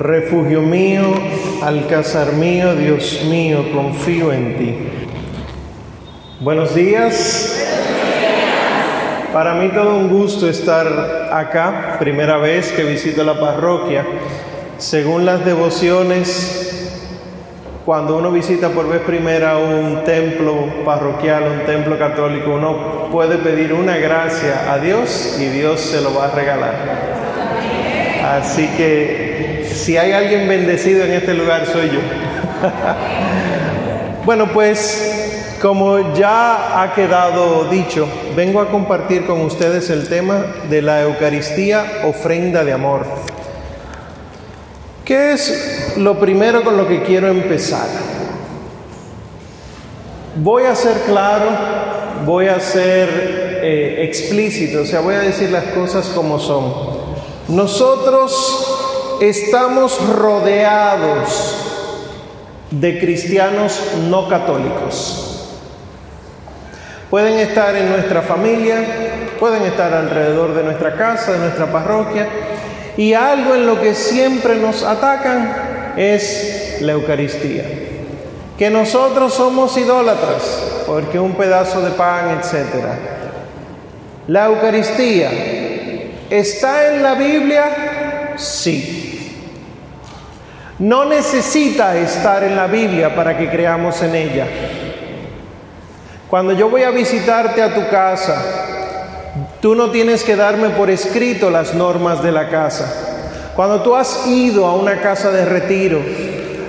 Refugio mío, alcázar mío, Dios mío, confío en ti. Buenos días. Para mí todo un gusto estar acá, primera vez que visito la parroquia. Según las devociones, cuando uno visita por vez primera un templo parroquial, un templo católico, uno puede pedir una gracia a Dios y Dios se lo va a regalar. Así que si hay alguien bendecido en este lugar soy yo. bueno, pues como ya ha quedado dicho, vengo a compartir con ustedes el tema de la Eucaristía, ofrenda de amor. ¿Qué es lo primero con lo que quiero empezar? Voy a ser claro, voy a ser eh, explícito, o sea, voy a decir las cosas como son. Nosotros estamos rodeados de cristianos no católicos. Pueden estar en nuestra familia, pueden estar alrededor de nuestra casa, de nuestra parroquia, y algo en lo que siempre nos atacan es la Eucaristía. Que nosotros somos idólatras, porque un pedazo de pan, etc. La Eucaristía está en la Biblia, sí. No necesita estar en la Biblia para que creamos en ella. Cuando yo voy a visitarte a tu casa, tú no tienes que darme por escrito las normas de la casa. Cuando tú has ido a una casa de retiro,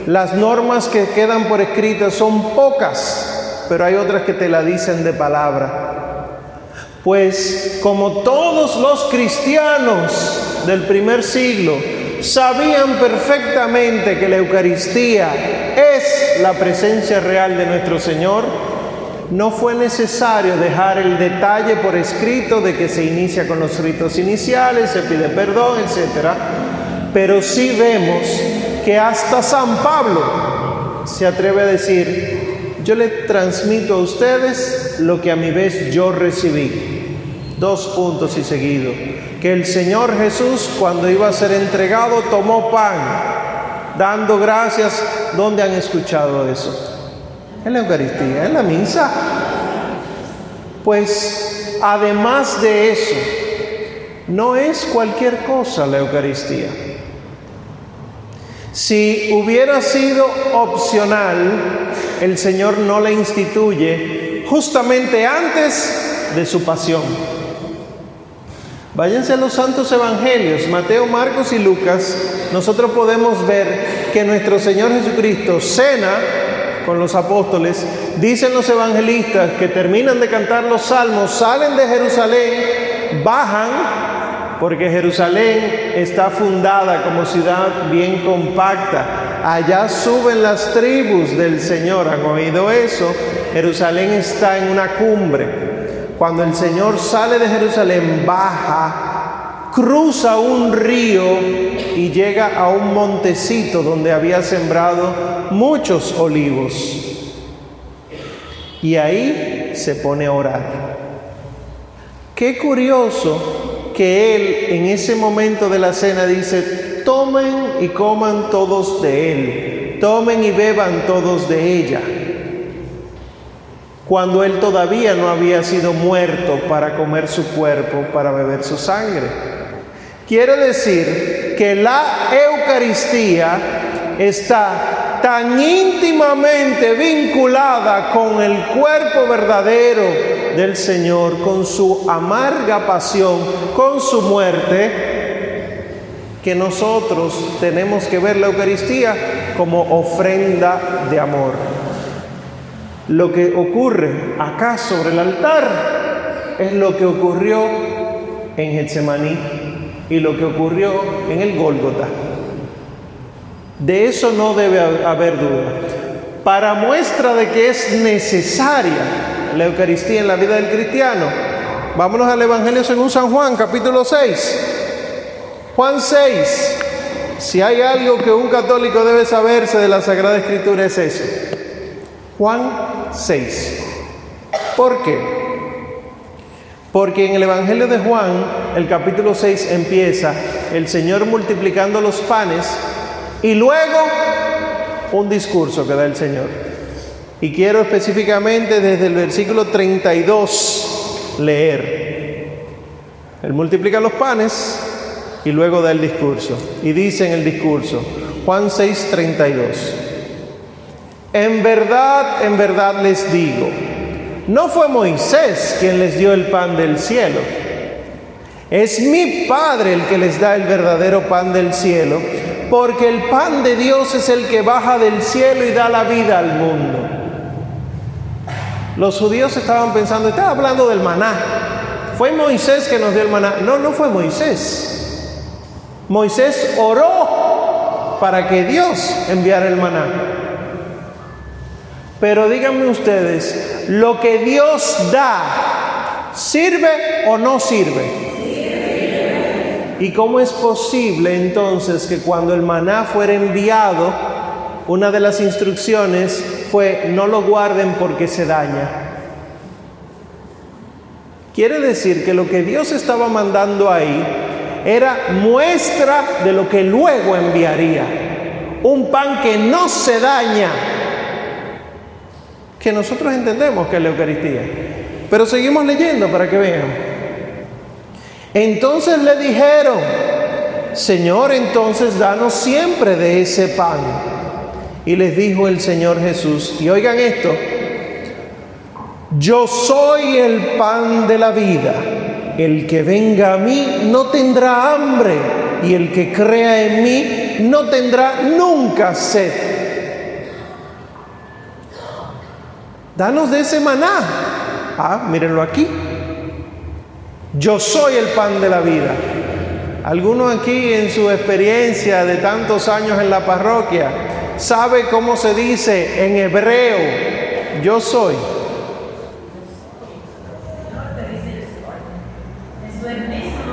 las normas que quedan por escrito son pocas, pero hay otras que te la dicen de palabra. Pues como todos los cristianos del primer siglo sabían perfectamente que la Eucaristía es la presencia real de nuestro Señor, no fue necesario dejar el detalle por escrito de que se inicia con los ritos iniciales, se pide perdón, etc. Pero sí vemos que hasta San Pablo se atreve a decir, yo le transmito a ustedes lo que a mi vez yo recibí. Dos puntos y seguido. Que el Señor Jesús cuando iba a ser entregado tomó pan, dando gracias. ¿Dónde han escuchado eso? en la Eucaristía, en la misa. Pues además de eso, no es cualquier cosa la Eucaristía. Si hubiera sido opcional, el Señor no la instituye justamente antes de su pasión. Váyanse a los santos evangelios, Mateo, Marcos y Lucas, nosotros podemos ver que nuestro Señor Jesucristo cena con los apóstoles, dicen los evangelistas que terminan de cantar los salmos, salen de Jerusalén, bajan, porque Jerusalén está fundada como ciudad bien compacta. Allá suben las tribus del Señor, ¿han oído eso? Jerusalén está en una cumbre. Cuando el Señor sale de Jerusalén, baja, cruza un río y llega a un montecito donde había sembrado muchos olivos. Y ahí se pone a orar. Qué curioso que él en ese momento de la cena dice, tomen y coman todos de él, tomen y beban todos de ella, cuando él todavía no había sido muerto para comer su cuerpo, para beber su sangre. Quiere decir que la Eucaristía está tan íntimamente vinculada con el cuerpo verdadero del Señor, con su amarga pasión, con su muerte, que nosotros tenemos que ver la Eucaristía como ofrenda de amor. Lo que ocurre acá sobre el altar es lo que ocurrió en Getsemaní y lo que ocurrió en el Gólgota. De eso no debe haber duda. Para muestra de que es necesaria la Eucaristía en la vida del cristiano, vámonos al Evangelio según San Juan, capítulo 6. Juan 6. Si hay algo que un católico debe saberse de la Sagrada Escritura es eso. Juan 6. ¿Por qué? Porque en el Evangelio de Juan, el capítulo 6 empieza el Señor multiplicando los panes Y luego un discurso que da el Señor. Y quiero específicamente desde el versículo 32 leer. Él multiplica los panes y luego da el discurso. Y dice en el discurso, Juan 6, 32. En verdad, en verdad les digo, no fue Moisés quien les dio el pan del cielo. Es mi Padre el que les da el verdadero pan del cielo, porque el pan de Dios es el que baja del cielo y da la vida al mundo. Los judíos estaban pensando, estaba hablando del maná. Fue Moisés que nos dio el maná. No, no fue Moisés. Moisés oró para que Dios enviara el maná. Pero díganme ustedes, ¿lo que Dios da sirve o no sirve? ¿Y cómo es posible entonces que cuando el maná fuera enviado, una de las instrucciones fue no lo guarden porque se daña? Quiere decir que lo que Dios estaba mandando ahí era muestra de lo que luego enviaría. Un pan que no se daña, que nosotros entendemos que es la Eucaristía. Pero seguimos leyendo para que vean. Entonces le dijeron, Señor, entonces danos siempre de ese pan. Y les dijo el Señor Jesús, y oigan esto, yo soy el pan de la vida. El que venga a mí no tendrá hambre y el que crea en mí no tendrá nunca sed. Danos de ese maná. Ah, mírenlo aquí. Yo soy el pan de la vida. Algunos aquí en su experiencia de tantos años en la parroquia sabe cómo se dice en hebreo, yo soy.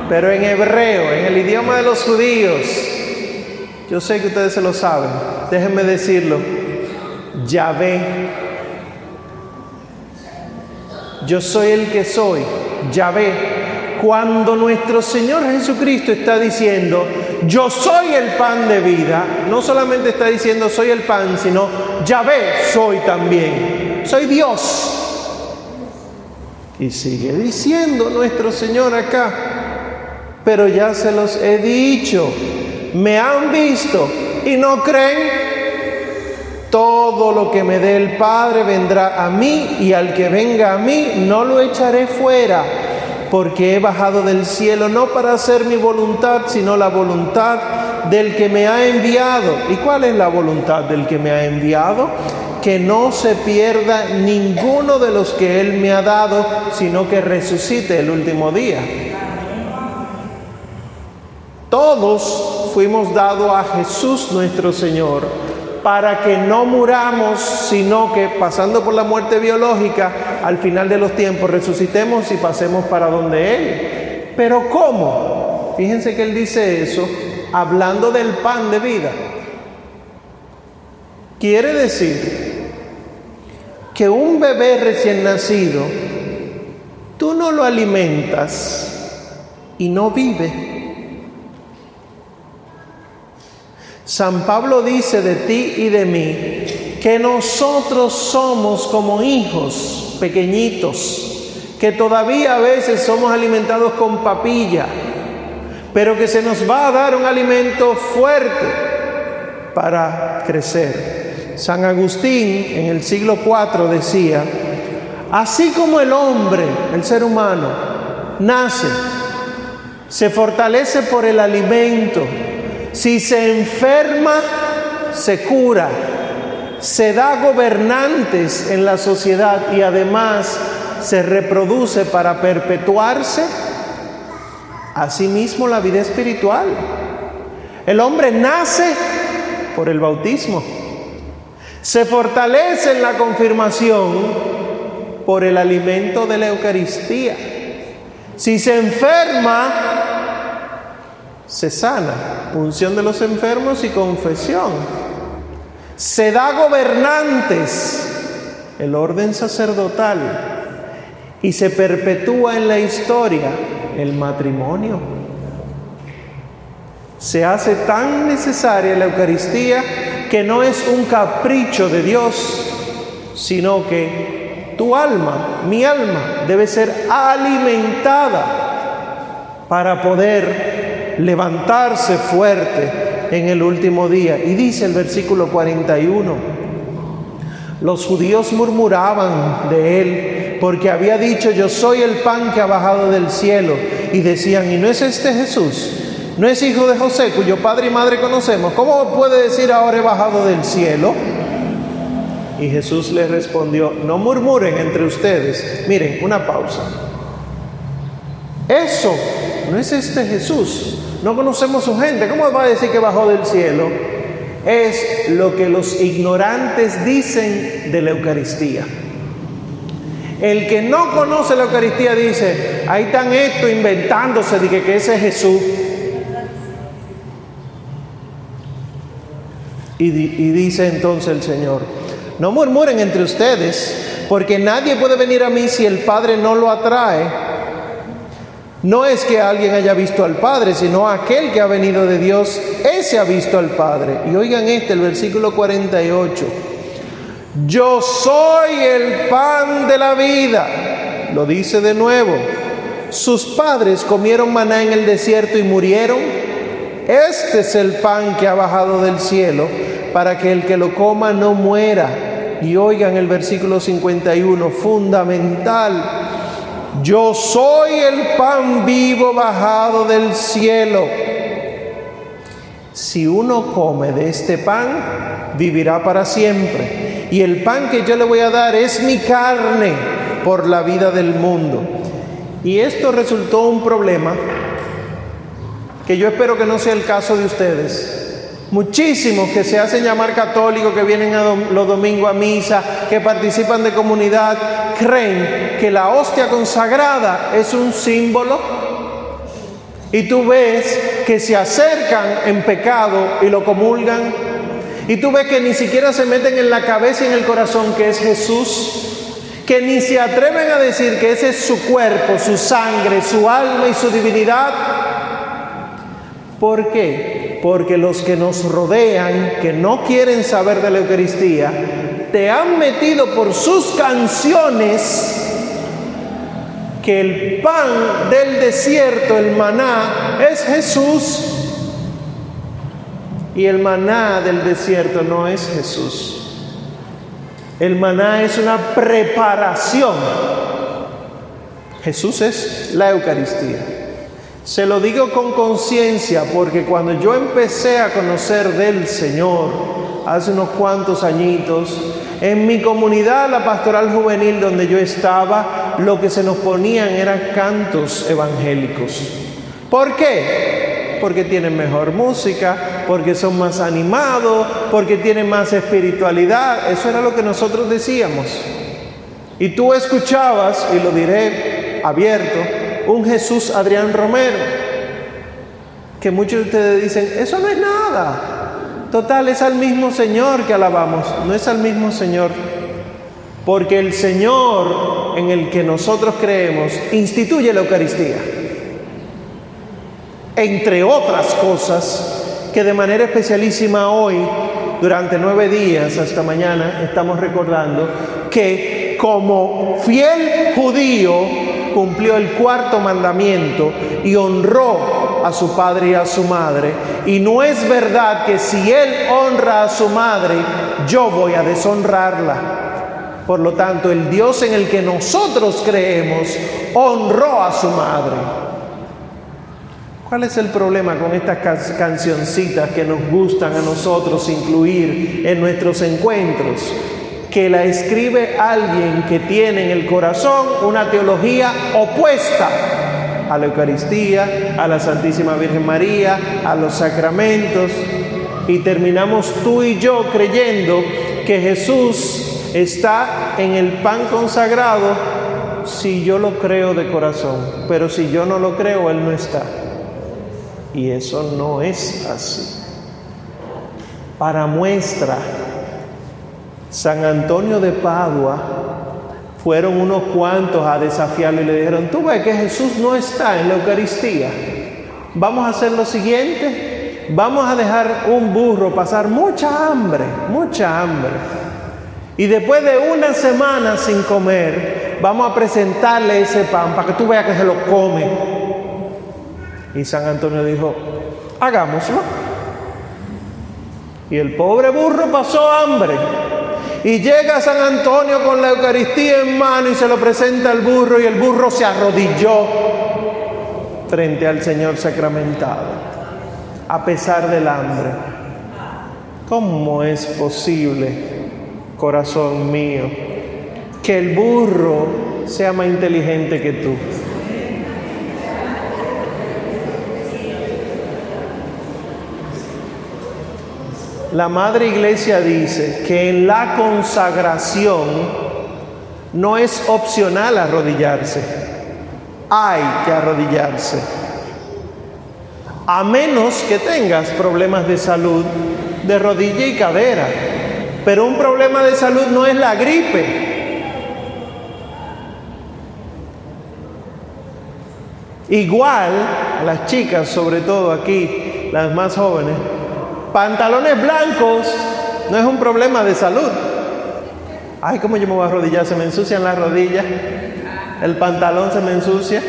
Pero en hebreo, en el idioma de los judíos, yo sé que ustedes se lo saben, déjenme decirlo, Yahvé. Yo soy el que soy, Yahvé. Cuando nuestro Señor Jesucristo está diciendo, yo soy el pan de vida, no solamente está diciendo soy el pan, sino Yahvé soy también, soy Dios. Y sigue diciendo nuestro Señor acá, pero ya se los he dicho, me han visto y no creen. Todo lo que me dé el Padre vendrá a mí y al que venga a mí no lo echaré fuera, porque he bajado del cielo no para hacer mi voluntad, sino la voluntad del que me ha enviado. ¿Y cuál es la voluntad del que me ha enviado? Que no se pierda ninguno de los que Él me ha dado, sino que resucite el último día. Todos fuimos dados a Jesús nuestro Señor para que no muramos, sino que pasando por la muerte biológica, al final de los tiempos resucitemos y pasemos para donde Él. Pero ¿cómo? Fíjense que Él dice eso hablando del pan de vida. Quiere decir que un bebé recién nacido, tú no lo alimentas y no vive. San Pablo dice de ti y de mí que nosotros somos como hijos pequeñitos, que todavía a veces somos alimentados con papilla, pero que se nos va a dar un alimento fuerte para crecer. San Agustín en el siglo IV decía, así como el hombre, el ser humano, nace, se fortalece por el alimento, si se enferma, se cura, se da gobernantes en la sociedad y además se reproduce para perpetuarse, asimismo la vida espiritual. El hombre nace por el bautismo, se fortalece en la confirmación por el alimento de la Eucaristía. Si se enferma, se sana, unción de los enfermos y confesión. Se da gobernantes, el orden sacerdotal, y se perpetúa en la historia el matrimonio. Se hace tan necesaria la Eucaristía que no es un capricho de Dios, sino que tu alma, mi alma, debe ser alimentada para poder levantarse fuerte en el último día. Y dice el versículo 41, los judíos murmuraban de él porque había dicho, yo soy el pan que ha bajado del cielo. Y decían, ¿y no es este Jesús? ¿No es hijo de José, cuyo padre y madre conocemos? ¿Cómo puede decir ahora he bajado del cielo? Y Jesús les respondió, no murmuren entre ustedes. Miren, una pausa. Eso no es este Jesús. No conocemos su gente. ¿Cómo va a decir que bajó del cielo? Es lo que los ignorantes dicen de la Eucaristía. El que no conoce la Eucaristía dice, ahí están esto inventándose de que, que ese es Jesús. Y, y dice entonces el Señor, no murmuren entre ustedes, porque nadie puede venir a mí si el Padre no lo atrae. No es que alguien haya visto al Padre, sino aquel que ha venido de Dios, ese ha visto al Padre. Y oigan este, el versículo 48. Yo soy el pan de la vida. Lo dice de nuevo. Sus padres comieron maná en el desierto y murieron. Este es el pan que ha bajado del cielo para que el que lo coma no muera. Y oigan el versículo 51, fundamental. Yo soy el pan vivo bajado del cielo. Si uno come de este pan, vivirá para siempre. Y el pan que yo le voy a dar es mi carne por la vida del mundo. Y esto resultó un problema que yo espero que no sea el caso de ustedes. Muchísimos que se hacen llamar católicos, que vienen los domingos a misa, que participan de comunidad, creen que la hostia consagrada es un símbolo. Y tú ves que se acercan en pecado y lo comulgan. Y tú ves que ni siquiera se meten en la cabeza y en el corazón que es Jesús. Que ni se atreven a decir que ese es su cuerpo, su sangre, su alma y su divinidad. ¿Por qué? porque los que nos rodean, que no quieren saber de la Eucaristía, te han metido por sus canciones que el pan del desierto, el maná, es Jesús. Y el maná del desierto no es Jesús. El maná es una preparación. Jesús es la Eucaristía. Se lo digo con conciencia porque cuando yo empecé a conocer del Señor hace unos cuantos añitos, en mi comunidad, la pastoral juvenil donde yo estaba, lo que se nos ponían eran cantos evangélicos. ¿Por qué? Porque tienen mejor música, porque son más animados, porque tienen más espiritualidad. Eso era lo que nosotros decíamos. Y tú escuchabas, y lo diré abierto, un Jesús Adrián Romero, que muchos de ustedes dicen, eso no es nada. Total, es al mismo Señor que alabamos, no es al mismo Señor. Porque el Señor en el que nosotros creemos instituye la Eucaristía. Entre otras cosas que de manera especialísima hoy, durante nueve días hasta mañana, estamos recordando que como fiel judío cumplió el cuarto mandamiento y honró a su padre y a su madre. Y no es verdad que si él honra a su madre, yo voy a deshonrarla. Por lo tanto, el Dios en el que nosotros creemos honró a su madre. ¿Cuál es el problema con estas cancioncitas que nos gustan a nosotros incluir en nuestros encuentros? Que la escribe alguien que tiene en el corazón una teología opuesta a la Eucaristía, a la Santísima Virgen María, a los sacramentos, y terminamos tú y yo creyendo que Jesús está en el pan consagrado si yo lo creo de corazón, pero si yo no lo creo, Él no está. Y eso no es así. Para muestra San Antonio de Padua fueron unos cuantos a desafiarlo y le dijeron, tú ves que Jesús no está en la Eucaristía. Vamos a hacer lo siguiente, vamos a dejar un burro pasar mucha hambre, mucha hambre. Y después de una semana sin comer, vamos a presentarle ese pan para que tú veas que se lo come. Y San Antonio dijo, hagámoslo. Y el pobre burro pasó hambre. Y llega San Antonio con la Eucaristía en mano y se lo presenta al burro y el burro se arrodilló frente al Señor sacramentado, a pesar del hambre. ¿Cómo es posible, corazón mío, que el burro sea más inteligente que tú? La Madre Iglesia dice que en la consagración no es opcional arrodillarse, hay que arrodillarse. A menos que tengas problemas de salud de rodilla y cadera. Pero un problema de salud no es la gripe. Igual, las chicas, sobre todo aquí, las más jóvenes, Pantalones blancos no es un problema de salud. Ay, ¿cómo yo me voy a arrodillar? Se me ensucian las rodillas. El pantalón se me ensucia.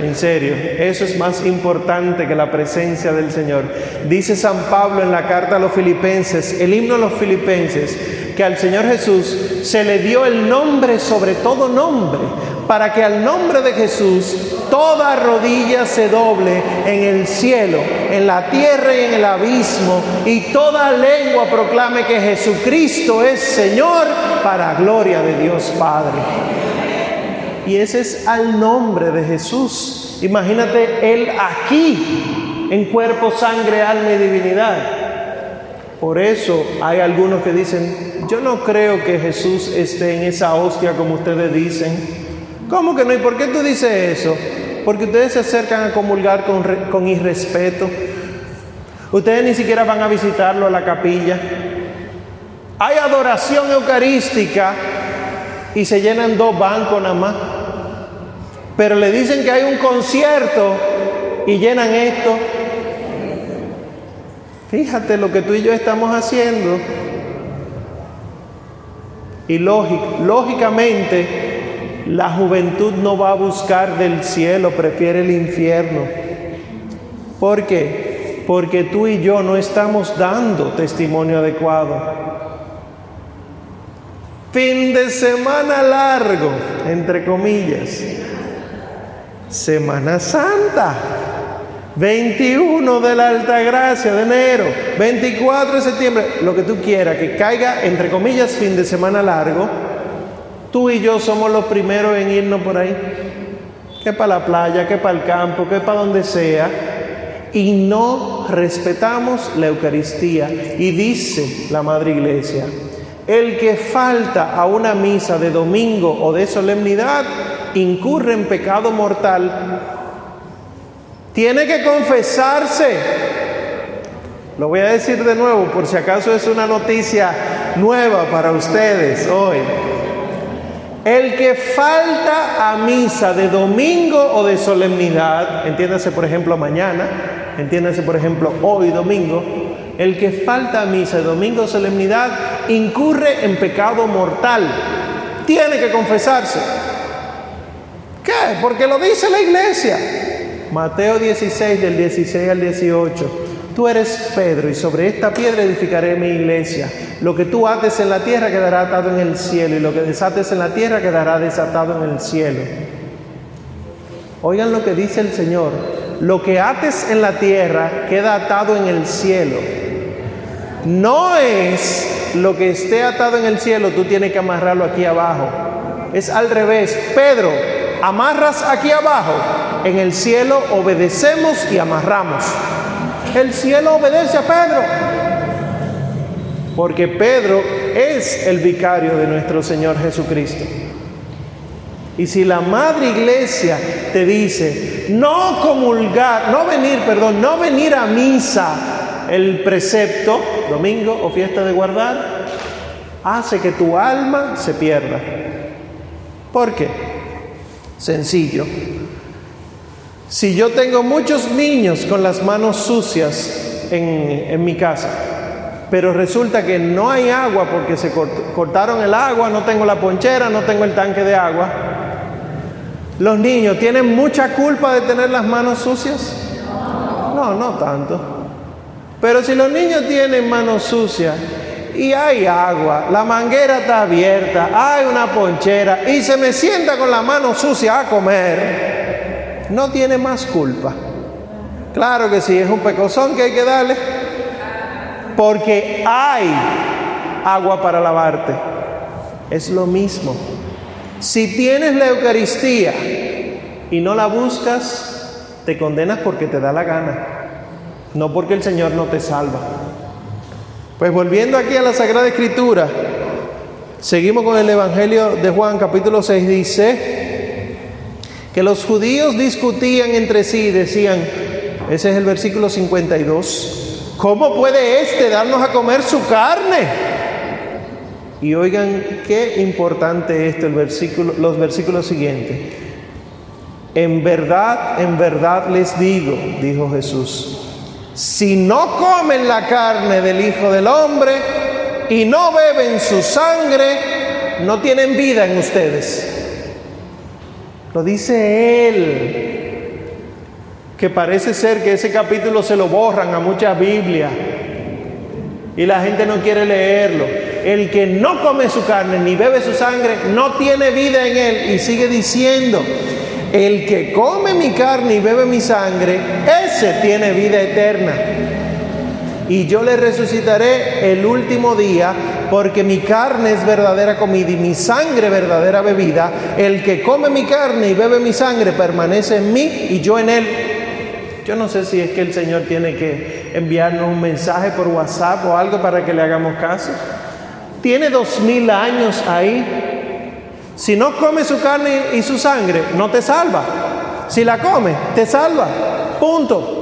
En serio, eso es más importante que la presencia del Señor. Dice San Pablo en la carta a los filipenses, el himno a los filipenses, que al Señor Jesús se le dio el nombre sobre todo nombre, para que al nombre de Jesús toda rodilla se doble en el cielo, en la tierra y en el abismo, y toda lengua proclame que Jesucristo es Señor para gloria de Dios Padre. Y ese es al nombre de Jesús. Imagínate Él aquí, en cuerpo, sangre, alma y divinidad. Por eso hay algunos que dicen, yo no creo que Jesús esté en esa hostia como ustedes dicen. ¿Cómo que no? ¿Y por qué tú dices eso? Porque ustedes se acercan a comulgar con, con irrespeto. Ustedes ni siquiera van a visitarlo a la capilla. Hay adoración eucarística y se llenan dos bancos nada más. Pero le dicen que hay un concierto y llenan esto. Fíjate lo que tú y yo estamos haciendo. Y lógicamente, la juventud no va a buscar del cielo, prefiere el infierno. ¿Por qué? Porque tú y yo no estamos dando testimonio adecuado. Fin de semana largo, entre comillas. Semana Santa. 21 de la Alta Gracia de enero, 24 de septiembre, lo que tú quieras, que caiga entre comillas fin de semana largo, tú y yo somos los primeros en irnos por ahí, que para la playa, que para el campo, que para donde sea, y no respetamos la Eucaristía. Y dice la Madre Iglesia, el que falta a una misa de domingo o de solemnidad incurre en pecado mortal tiene que confesarse. Lo voy a decir de nuevo por si acaso es una noticia nueva para ustedes hoy. El que falta a misa de domingo o de solemnidad, entiéndase por ejemplo mañana, entiéndase por ejemplo hoy domingo, el que falta a misa de domingo o solemnidad incurre en pecado mortal. Tiene que confesarse. ¿Qué? Porque lo dice la iglesia. Mateo 16 del 16 al 18. Tú eres Pedro y sobre esta piedra edificaré mi iglesia. Lo que tú ates en la tierra quedará atado en el cielo y lo que desates en la tierra quedará desatado en el cielo. Oigan lo que dice el Señor. Lo que ates en la tierra queda atado en el cielo. No es lo que esté atado en el cielo, tú tienes que amarrarlo aquí abajo. Es al revés. Pedro, amarras aquí abajo en el cielo obedecemos y amarramos. El cielo obedece a Pedro. Porque Pedro es el vicario de nuestro Señor Jesucristo. Y si la madre iglesia te dice, no comulgar, no venir, perdón, no venir a misa el precepto, domingo o fiesta de guardar, hace que tu alma se pierda. ¿Por qué? Sencillo. Si yo tengo muchos niños con las manos sucias en, mi casa, pero resulta que no hay agua porque se cortaron el agua, no tengo la ponchera, no tengo el tanque de agua. ¿Los niños tienen mucha culpa de tener las manos sucias? No, no tanto. Pero si los niños tienen manos sucias y hay agua, la manguera está abierta, hay una ponchera y se me sienta con la mano sucia a comer, no tiene más culpa. Claro que sí, es un pecozón que hay que darle, porque hay agua para lavarte. Es lo mismo. Si tienes la Eucaristía y no la buscas, te condenas porque te da la gana, no porque el Señor no te salva. Pues volviendo aquí a la Sagrada Escritura, seguimos con el Evangelio de Juan capítulo 6, dice que los judíos discutían entre sí decían, ese es el versículo 52, ¿cómo puede éste darnos a comer su carne? Y oigan qué importante esto, los versículos siguientes. En verdad, en verdad les digo, dijo Jesús, si no comen la carne del Hijo del Hombre y no beben su sangre, no tienen vida en ustedes. Lo dice Él, que parece ser que ese capítulo se lo borran a muchas Biblias y la gente no quiere leerlo. El que no come su carne ni bebe su sangre no tiene vida en él y sigue diciendo, el que come mi carne y bebe mi sangre, ese tiene vida eterna. Y yo le resucitaré el último día, porque mi carne es verdadera comida y mi sangre verdadera bebida. El que come mi carne y bebe mi sangre permanece en mí y yo en él. Yo no sé si es que el Señor tiene que enviarnos un mensaje por WhatsApp o algo para que le hagamos caso. Tiene dos mil años ahí si no come su carne y su sangre, no te salva. Si la come, te salva. Punto.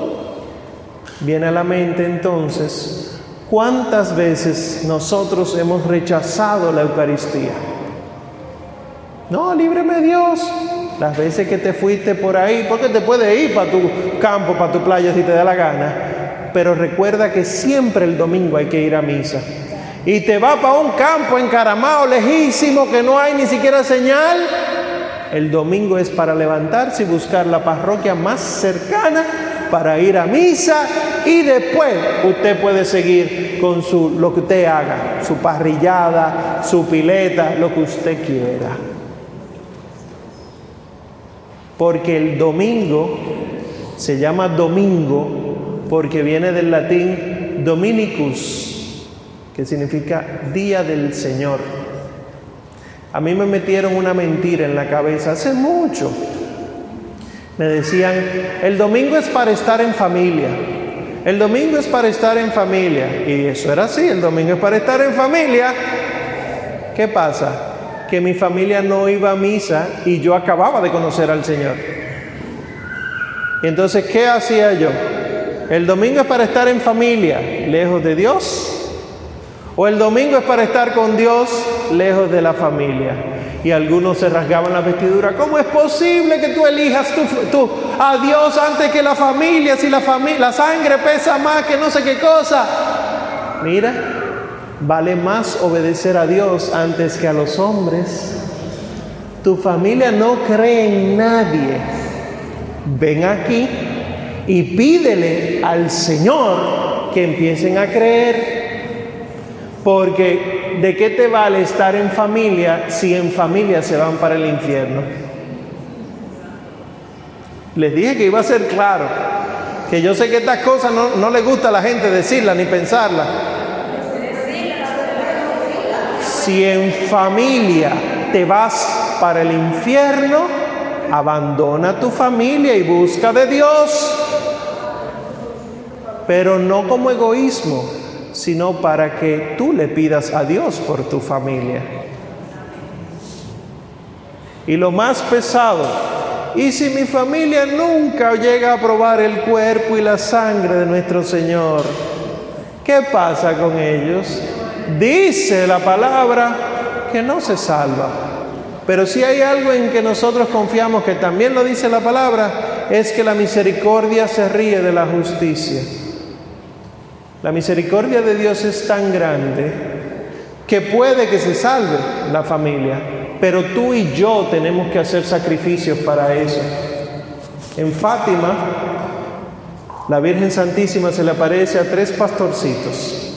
Viene a la mente entonces, ¿cuántas veces nosotros hemos rechazado la Eucaristía? No, líbreme Dios. Las veces que te fuiste por ahí, porque te puedes ir para tu campo, para tu playa si te da la gana. Pero recuerda que siempre el domingo hay que ir a misa y te va para un campo encaramado, lejísimo, que no hay ni siquiera señal, el domingo es para levantarse y buscar la parroquia más cercana para ir a misa y después usted puede seguir con su, lo que usted haga, su parrillada, su pileta, lo que usted quiera. Porque el domingo se llama domingo porque viene del latín dominicus, que significa día del Señor. A mí me metieron una mentira en la cabeza hace mucho. Me decían, el domingo es para estar en familia. El domingo es para estar en familia. Y eso era así, el domingo es para estar en familia. ¿Qué pasa? Que mi familia no iba a misa y yo acababa de conocer al Señor. Entonces, ¿qué hacía yo? El domingo es para estar en familia, lejos de Dios, o el domingo es para estar con Dios lejos de la familia. Y algunos se rasgaban la vestidura. ¿Cómo es posible que tú elijas a Dios antes que la familia? Si la, la sangre pesa más que no sé qué cosa. Mira, vale más obedecer a Dios antes que a los hombres. Tu familia no cree en nadie. Ven aquí y pídele al Señor que empiecen a creer porque ¿de qué te vale estar en familia si en familia se van para el infierno? Les dije que iba a ser claro, que yo sé que estas cosas no, no le gusta a la gente decirla ni pensarla. Si en familia te vas para el infierno, abandona tu familia y busca de Dios, pero no como egoísmo, sino para que tú le pidas a Dios por tu familia. Y lo más pesado, y si mi familia nunca llega a probar el cuerpo y la sangre de nuestro Señor, ¿qué pasa con ellos? Dice la palabra que no se salva. Pero si hay algo en que nosotros confiamos, que también lo dice la palabra, es que la misericordia se ríe de la justicia. La misericordia de Dios es tan grande que puede que se salve la familia, pero tú y yo tenemos que hacer sacrificios para eso. En Fátima, la Virgen Santísima se le aparece a tres pastorcitos.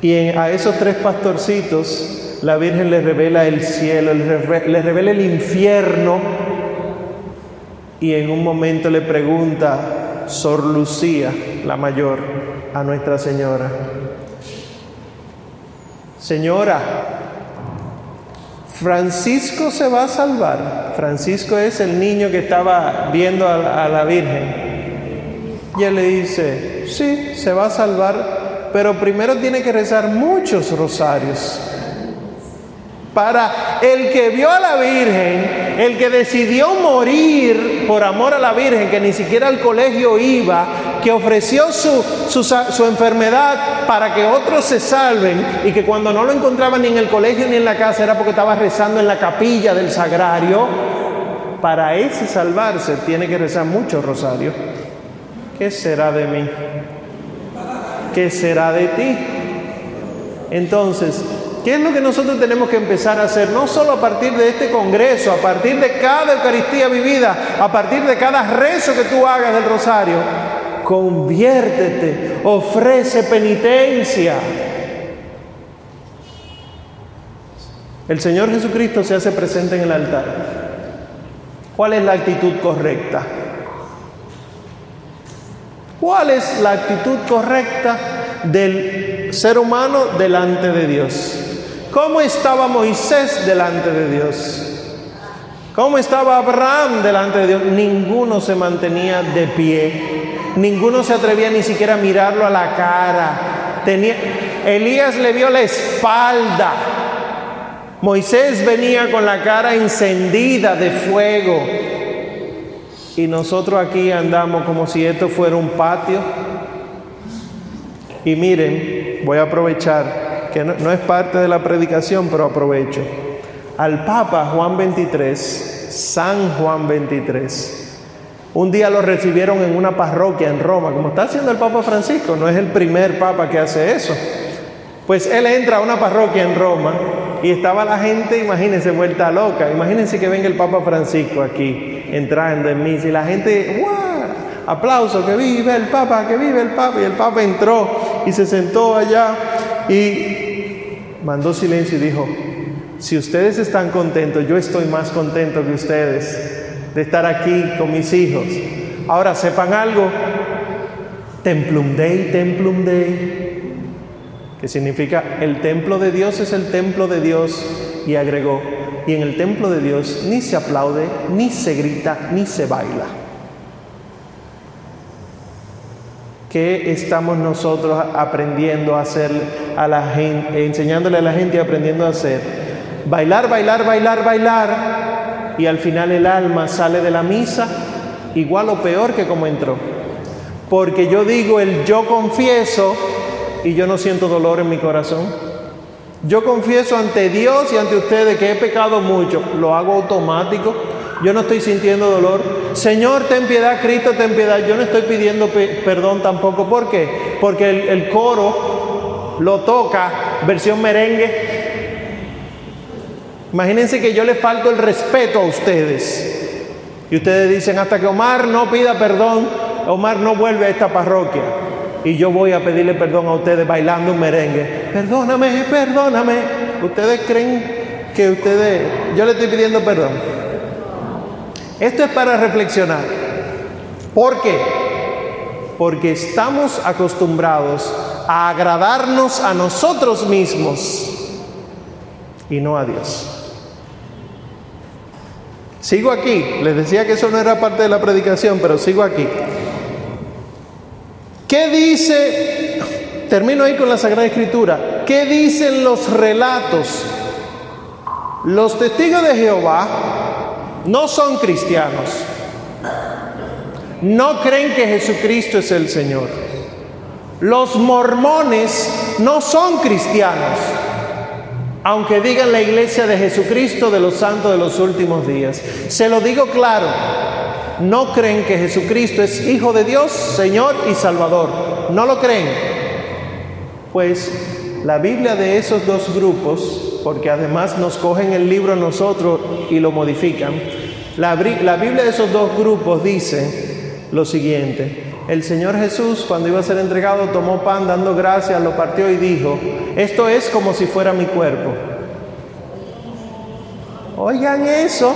Y a esos tres pastorcitos la Virgen les revela el cielo, les revela el infierno. Y en un momento le pregunta Sor Lucía, la mayor, a Nuestra Señora, Señora, Francisco se va a salvar. Francisco es el niño que estaba viendo a, la Virgen. Y él le dice, sí, se va a salvar, pero primero tiene que rezar muchos rosarios. Para el que vio a la Virgen, el que decidió morir por amor a la Virgen, que ni siquiera al colegio iba, que ofreció su, su, enfermedad para que otros se salven y que cuando no lo encontraban ni en el colegio ni en la casa era porque estaba rezando en la capilla del sagrario, para ese salvarse tiene que rezar mucho rosario. ¿Qué será de mí? ¿Qué será de ti? Entonces, ¿Qué es lo que nosotros tenemos que empezar a hacer? No solo a partir de este congreso, a partir de cada Eucaristía vivida, a partir de cada rezo que tú hagas del rosario, conviértete, ofrece penitencia. El Señor Jesucristo se hace presente en el altar. ¿Cuál es la actitud correcta? ¿Cuál es la actitud correcta del ser humano delante de Dios? ¿Cómo estaba Moisés delante de Dios? ¿Cómo estaba Abraham delante de Dios? Ninguno se mantenía de pie Ninguno se atrevía ni siquiera a mirarlo a la cara. Tenía, Elías le vio la espalda. Moisés venía con la cara encendida de fuego. Y nosotros aquí andamos como si esto fuera un patio. Y miren, voy a aprovechar, que no, es parte de la predicación, pero aprovecho. Al Papa Juan 23, San Juan 23, un día lo recibieron en una parroquia en Roma, como está haciendo el Papa Francisco, no es el primer Papa que hace eso. Pues él entra a una parroquia en Roma y estaba la gente, imagínense, vuelta loca. Imagínense que venga el Papa Francisco aquí entrando en misa y la gente, ¡guau! Aplauso, que vive el Papa, que vive el Papa. Y el Papa entró y se sentó allá y mandó silencio y dijo, si ustedes están contentos, yo estoy más contento que ustedes de estar aquí con mis hijos. Ahora sepan algo, Templum Dei, Templum Dei, que significa el templo de Dios es el templo de Dios, y agregó, y en el templo de Dios ni se aplaude, ni se grita, ni se baila. ¿Qué estamos nosotros aprendiendo a hacer a la gente, enseñándole a la gente y aprendiendo a hacer? Bailar, bailar, bailar, bailar y al final el alma sale de la misa igual o peor que como entró. Porque yo digo el yo confieso y yo no siento dolor en mi corazón. Yo confieso ante Dios y ante ustedes que he pecado mucho. Lo hago automático. Yo no estoy sintiendo dolor. Señor, ten piedad, Cristo, ten piedad. Yo no estoy pidiendo perdón tampoco. ¿Por qué? Porque el, el coro lo toca, versión merengue, Imagínense que yo le falto el respeto a ustedes. Y ustedes dicen, hasta que Omar no pida perdón, Omar no vuelve a esta parroquia. Y yo voy a pedirle perdón a ustedes bailando un merengue. Perdóname, perdóname. ¿Ustedes creen que ustedes, yo le estoy pidiendo perdón? Esto es para reflexionar. ¿Por qué? Porque estamos acostumbrados a agradarnos a nosotros mismos y no a Dios. Sigo aquí, les decía que eso no era parte de la predicación, pero sigo aquí. ¿Qué dice, termino ahí con la Sagrada Escritura, qué dicen los relatos? Los testigos de Jehová no son cristianos, no creen que Jesucristo es el Señor. Los mormones no son cristianos, aunque digan la iglesia de Jesucristo de los santos de los últimos días. Se lo digo claro, no creen que Jesucristo es Hijo de Dios, Señor y Salvador. No lo creen. Pues la Biblia de esos dos grupos, porque además nos cogen el libro nosotros y lo modifican, la, la Biblia de esos dos grupos dice lo siguiente. El Señor Jesús, cuando iba a ser entregado, tomó pan dando gracias, lo partió y dijo, esto es como si fuera mi cuerpo. Oigan eso.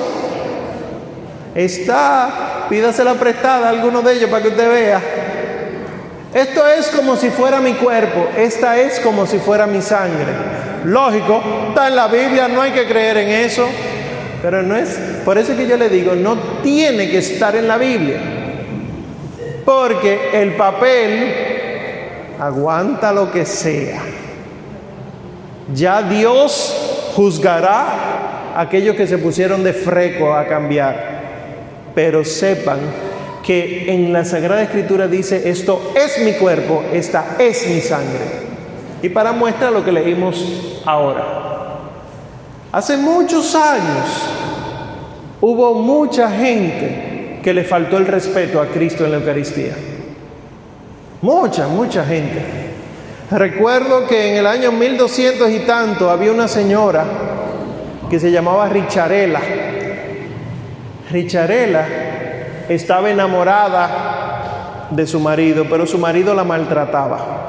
Está, pídasela prestada a alguno de ellos para que usted vea. Esto es como si fuera mi cuerpo, esta es como si fuera mi sangre. Lógico, está en la Biblia, no hay que creer en eso, pero no es, por eso que yo le digo, no tiene que estar en la Biblia. Porque el papel aguanta lo que sea. Ya Dios juzgará a aquellos que se pusieron de freco a cambiar. Pero sepan que en la Sagrada Escritura dice, esto es mi cuerpo, esta es mi sangre. Y para muestra lo que leímos ahora. Hace muchos años hubo mucha gente que le faltó el respeto a Cristo en la Eucaristía. Mucha, mucha gente. Recuerdo que en el año 1200 y tanto había una señora que se llamaba Richarela. Richarela estaba enamorada de su marido, pero su marido la maltrataba.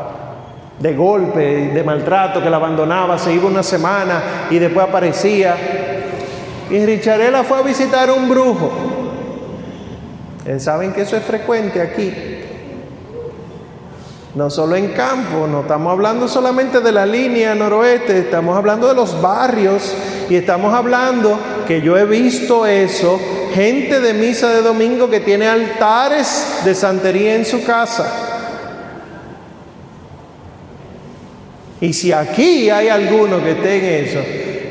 De golpe, de maltrato, que la abandonaba, se iba una semana y después aparecía. Y Richarela fue a visitar a un brujo Saben que eso es frecuente aquí. No solo en campo, no estamos hablando solamente de la línea noroeste, estamos hablando de los barrios y estamos hablando que yo he visto eso, gente de misa de domingo que tiene altares de santería en su casa. Y si aquí hay alguno que esté en eso,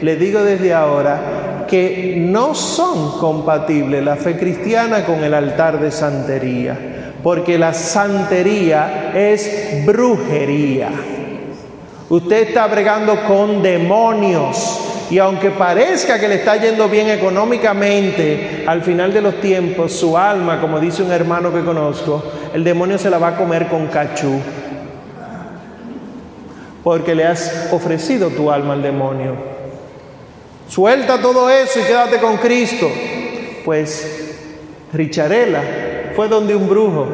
le digo desde ahora, que no son compatibles la fe cristiana con el altar de santería, porque la santería es brujería. Usted está bregando con demonios y aunque parezca que le está yendo bien económicamente, al final de los tiempos su alma, como dice un hermano que conozco, el demonio se la va a comer con cachú. Porque le has ofrecido tu alma al demonio. Suelta todo eso y quédate con Cristo. Pues Richarela fue donde un brujo.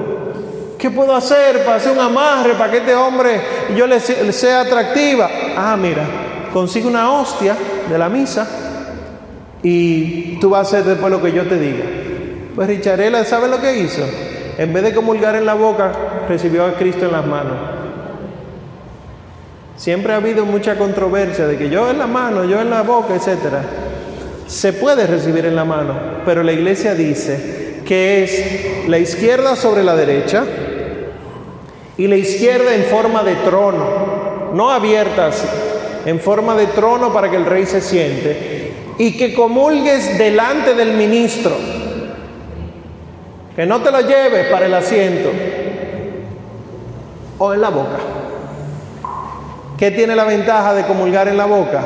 ¿Qué puedo hacer para hacer un amarre para que este hombre yo le sea atractiva? Ah, mira, consigue una hostia de la misa y tú vas a hacer después lo que yo te diga. Pues Richarela, ¿sabe lo que hizo? En vez de comulgar en la boca, recibió a Cristo en las manos. Siempre ha habido mucha controversia de que yo en la mano, yo en la boca, etc. Se puede recibir en la mano, pero la iglesia dice que es la izquierda sobre la derecha y la izquierda en forma de trono, no abiertas, en forma de trono para que el rey se siente y que comulgues delante del ministro, que no te lo lleves para el asiento o en la boca. ¿Qué tiene la ventaja de comulgar en la boca?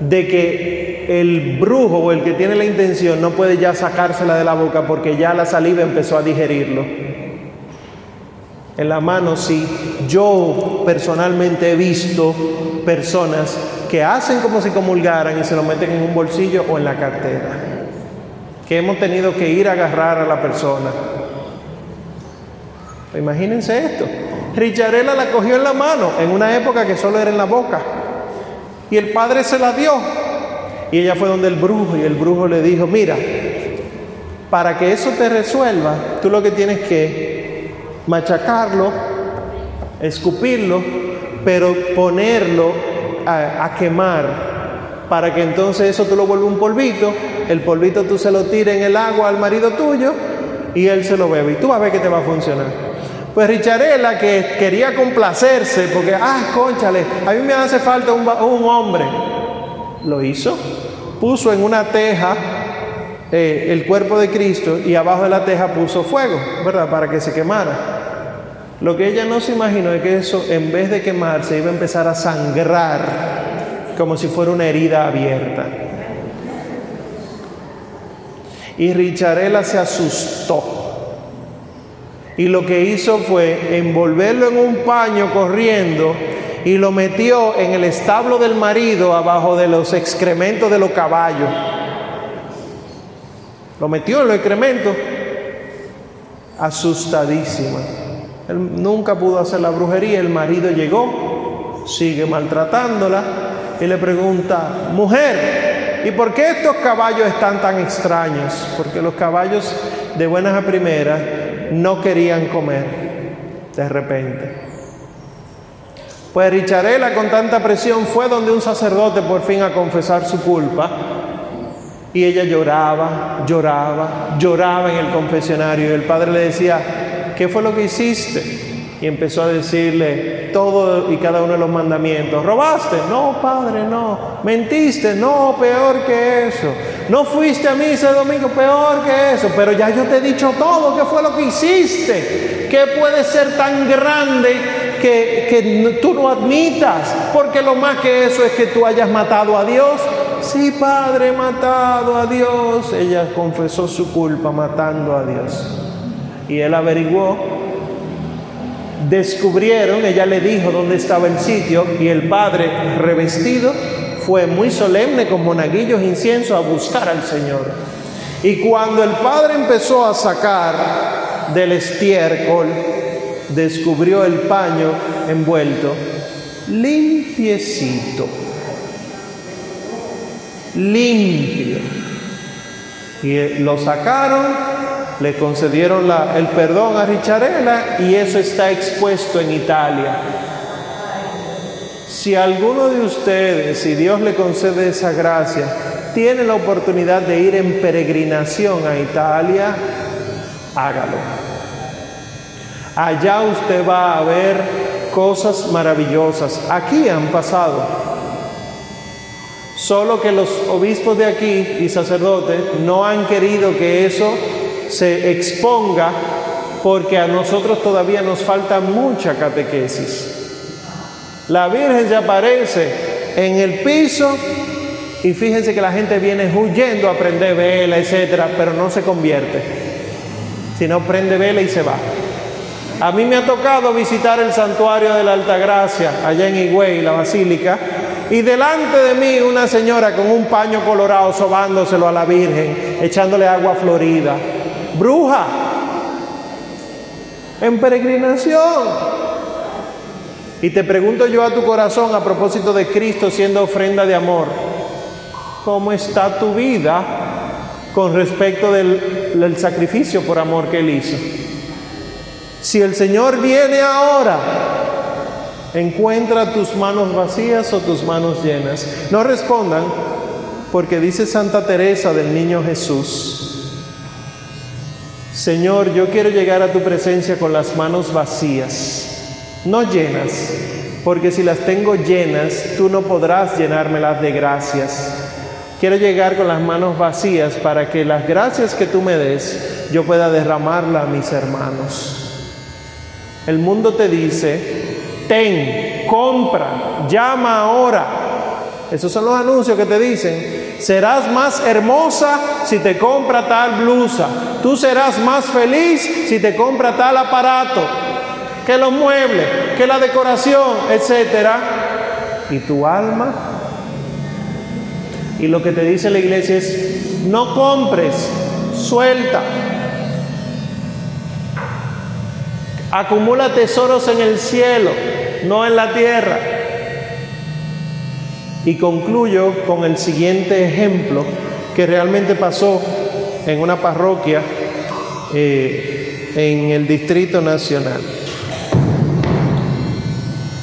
De que el brujo o el que tiene la intención no puede ya sacársela de la boca porque ya la saliva empezó a digerirlo. En la mano sí. Yo personalmente he visto personas que hacen como si comulgaran y se lo meten en un bolsillo o en la cartera. Que hemos tenido que ir a agarrar a la persona. Imagínense esto. Richarela la cogió en la mano en una época que solo era en la boca. Y el padre se la dio. Y ella fue donde el brujo y el brujo le dijo, mira, para que eso te resuelva, tú lo que tienes que machacarlo, escupirlo, pero ponerlo a, quemar para que entonces eso tú lo vuelvas un polvito, el polvito tú se lo tires en el agua al marido tuyo y él se lo bebe y tú vas a ver que te va a funcionar. Pues Richarela, que quería complacerse, porque, ah, conchale, a mí me hace falta un, hombre, lo hizo. Puso en una teja eh, el cuerpo de Cristo y abajo de la teja puso fuego, ¿verdad? Para que se quemara. Lo que ella no se imaginó es que eso, en vez de quemarse, iba a empezar a sangrar como si fuera una herida abierta. Y Richarela se asustó. Y lo que hizo fue envolverlo en un paño corriendo y lo metió en el establo del marido abajo de los excrementos de los caballos. Lo metió en los excrementos, asustadísima. Él nunca pudo hacer la brujería, el marido llegó, sigue maltratándola y le pregunta, mujer, ¿y por qué estos caballos están tan extraños? Porque los caballos de buenas a primeras no querían comer de repente. Pues Richarela con tanta presión fue donde un sacerdote por fin a confesar su culpa y ella lloraba, lloraba, lloraba en el confesionario y el padre le decía, ¿qué fue lo que hiciste? Y empezó a decirle todo y cada uno de los mandamientos. ¿Robaste? No, padre, no. ¿Mentiste? No, peor que eso. ¿No fuiste a misa el domingo? Peor que eso. Pero ya yo te he dicho todo. ¿Qué fue lo que hiciste? ¿Qué puede ser tan grande que, que tú no admitas? Porque lo más que eso es que tú hayas matado a Dios. Sí, padre, he matado a Dios. Ella confesó su culpa matando a Dios. Y él averiguó descubrieron, ella le dijo dónde estaba el sitio y el padre revestido fue muy solemne con monaguillos incienso a buscar al Señor. Y cuando el padre empezó a sacar del estiércol, descubrió el paño envuelto, limpiecito, limpio. Y lo sacaron le concedieron el perdón a Richarela y eso está expuesto en Italia. Si alguno de ustedes, si Dios le concede esa gracia, tiene la oportunidad de ir en peregrinación a Italia, hágalo. Allá usted va a ver cosas maravillosas. Aquí han pasado. Solo que los obispos de aquí y sacerdotes no han querido que eso se exponga porque a nosotros todavía nos falta mucha catequesis. La Virgen se aparece en el piso y fíjense que la gente viene huyendo a prender vela, etcétera, pero no se convierte, sino prende vela y se va. A mí me ha tocado visitar el santuario de la Altagracia, allá en Higüey, la basílica, y delante de mí una señora con un paño colorado sobándoselo a la Virgen, echándole agua florida bruja, en peregrinación. Y te pregunto yo a tu corazón a propósito de Cristo siendo ofrenda de amor, ¿cómo está tu vida con respecto del, del sacrificio por amor que Él hizo? Si el Señor viene ahora, encuentra tus manos vacías o tus manos llenas. No respondan, porque dice Santa Teresa del Niño Jesús, Señor, yo quiero llegar a tu presencia con las manos vacías, no llenas, porque si las tengo llenas, tú no podrás llenármelas de gracias. Quiero llegar con las manos vacías para que las gracias que tú me des, yo pueda derramarlas a mis hermanos. El mundo te dice, ten, compra, llama ahora. Esos son los anuncios que te dicen, Serás más hermosa si te compra tal blusa. Tú serás más feliz si te compra tal aparato. Que los muebles, que la decoración, etcétera. ¿Y tu alma? Y lo que te dice la iglesia es, no compres, suelta. Acumula tesoros en el cielo, no en la tierra. Y concluyo con el siguiente ejemplo que realmente pasó en una parroquia eh, en el Distrito Nacional.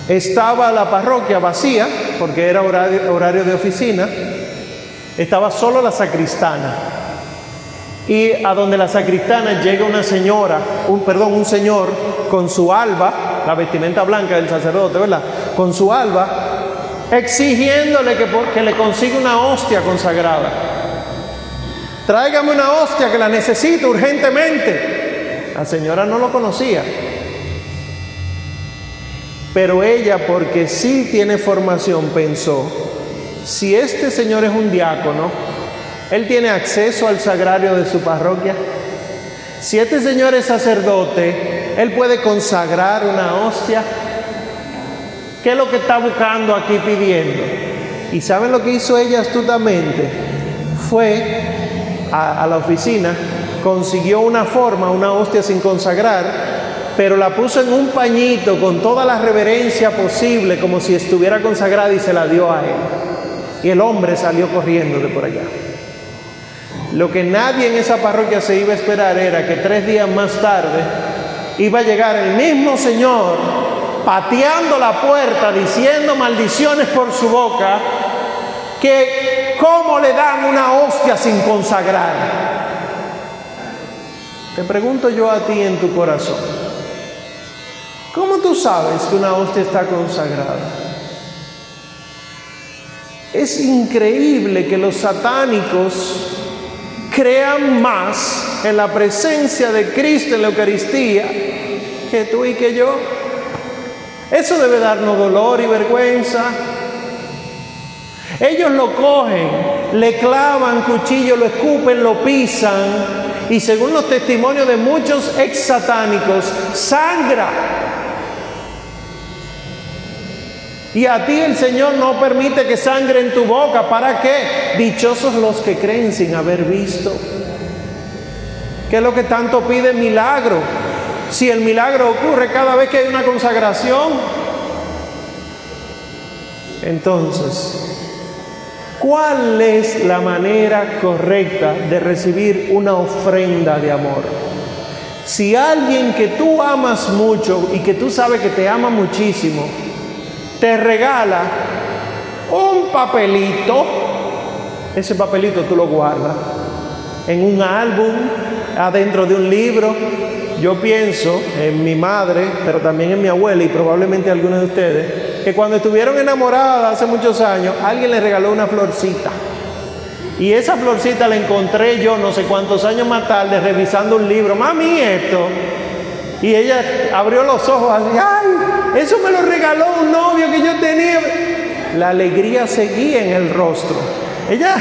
Estaba la parroquia vacía, porque era horario, horario de oficina, estaba solo la sacristana. Y a donde la sacristana llega una señora, un perdón, un señor con su alba, la vestimenta blanca del sacerdote, ¿verdad? Con su alba exigiéndole que, que le consiga una hostia consagrada. Tráigame una hostia que la necesito urgentemente. La señora no lo conocía. Pero ella, porque sí tiene formación, pensó, si este señor es un diácono, él tiene acceso al sagrario de su parroquia. Si este señor es sacerdote, él puede consagrar una hostia. ¿Qué es lo que está buscando aquí pidiendo? ¿Y saben lo que hizo ella astutamente? Fue a, a la oficina, consiguió una forma, una hostia sin consagrar, pero la puso en un pañito con toda la reverencia posible, como si estuviera consagrada y se la dio a él. Y el hombre salió corriendo de por allá. Lo que nadie en esa parroquia se iba a esperar era que tres días más tarde iba a llegar el mismo Señor pateando la puerta, diciendo maldiciones por su boca, que cómo le dan una hostia sin consagrar. Te pregunto yo a ti en tu corazón, ¿cómo tú sabes que una hostia está consagrada? Es increíble que los satánicos crean más en la presencia de Cristo en la Eucaristía que tú y que yo. Eso debe darnos dolor y vergüenza. Ellos lo cogen, le clavan cuchillo, lo escupen, lo pisan y según los testimonios de muchos ex satánicos, sangra. Y a ti el Señor no permite que sangre en tu boca. ¿Para qué? Dichosos los que creen sin haber visto. ¿Qué es lo que tanto pide milagro? Si el milagro ocurre cada vez que hay una consagración. Entonces, ¿cuál es la manera correcta de recibir una ofrenda de amor? Si alguien que tú amas mucho y que tú sabes que te ama muchísimo, te regala un papelito, ese papelito tú lo guardas en un álbum, adentro de un libro. Yo pienso en mi madre, pero también en mi abuela y probablemente algunos de ustedes, que cuando estuvieron enamoradas hace muchos años, alguien le regaló una florcita. Y esa florcita la encontré yo no sé cuántos años más tarde revisando un libro. Mami, esto. Y ella abrió los ojos así, ¡ay! Eso me lo regaló un novio que yo tenía. La alegría seguía en el rostro. Ella,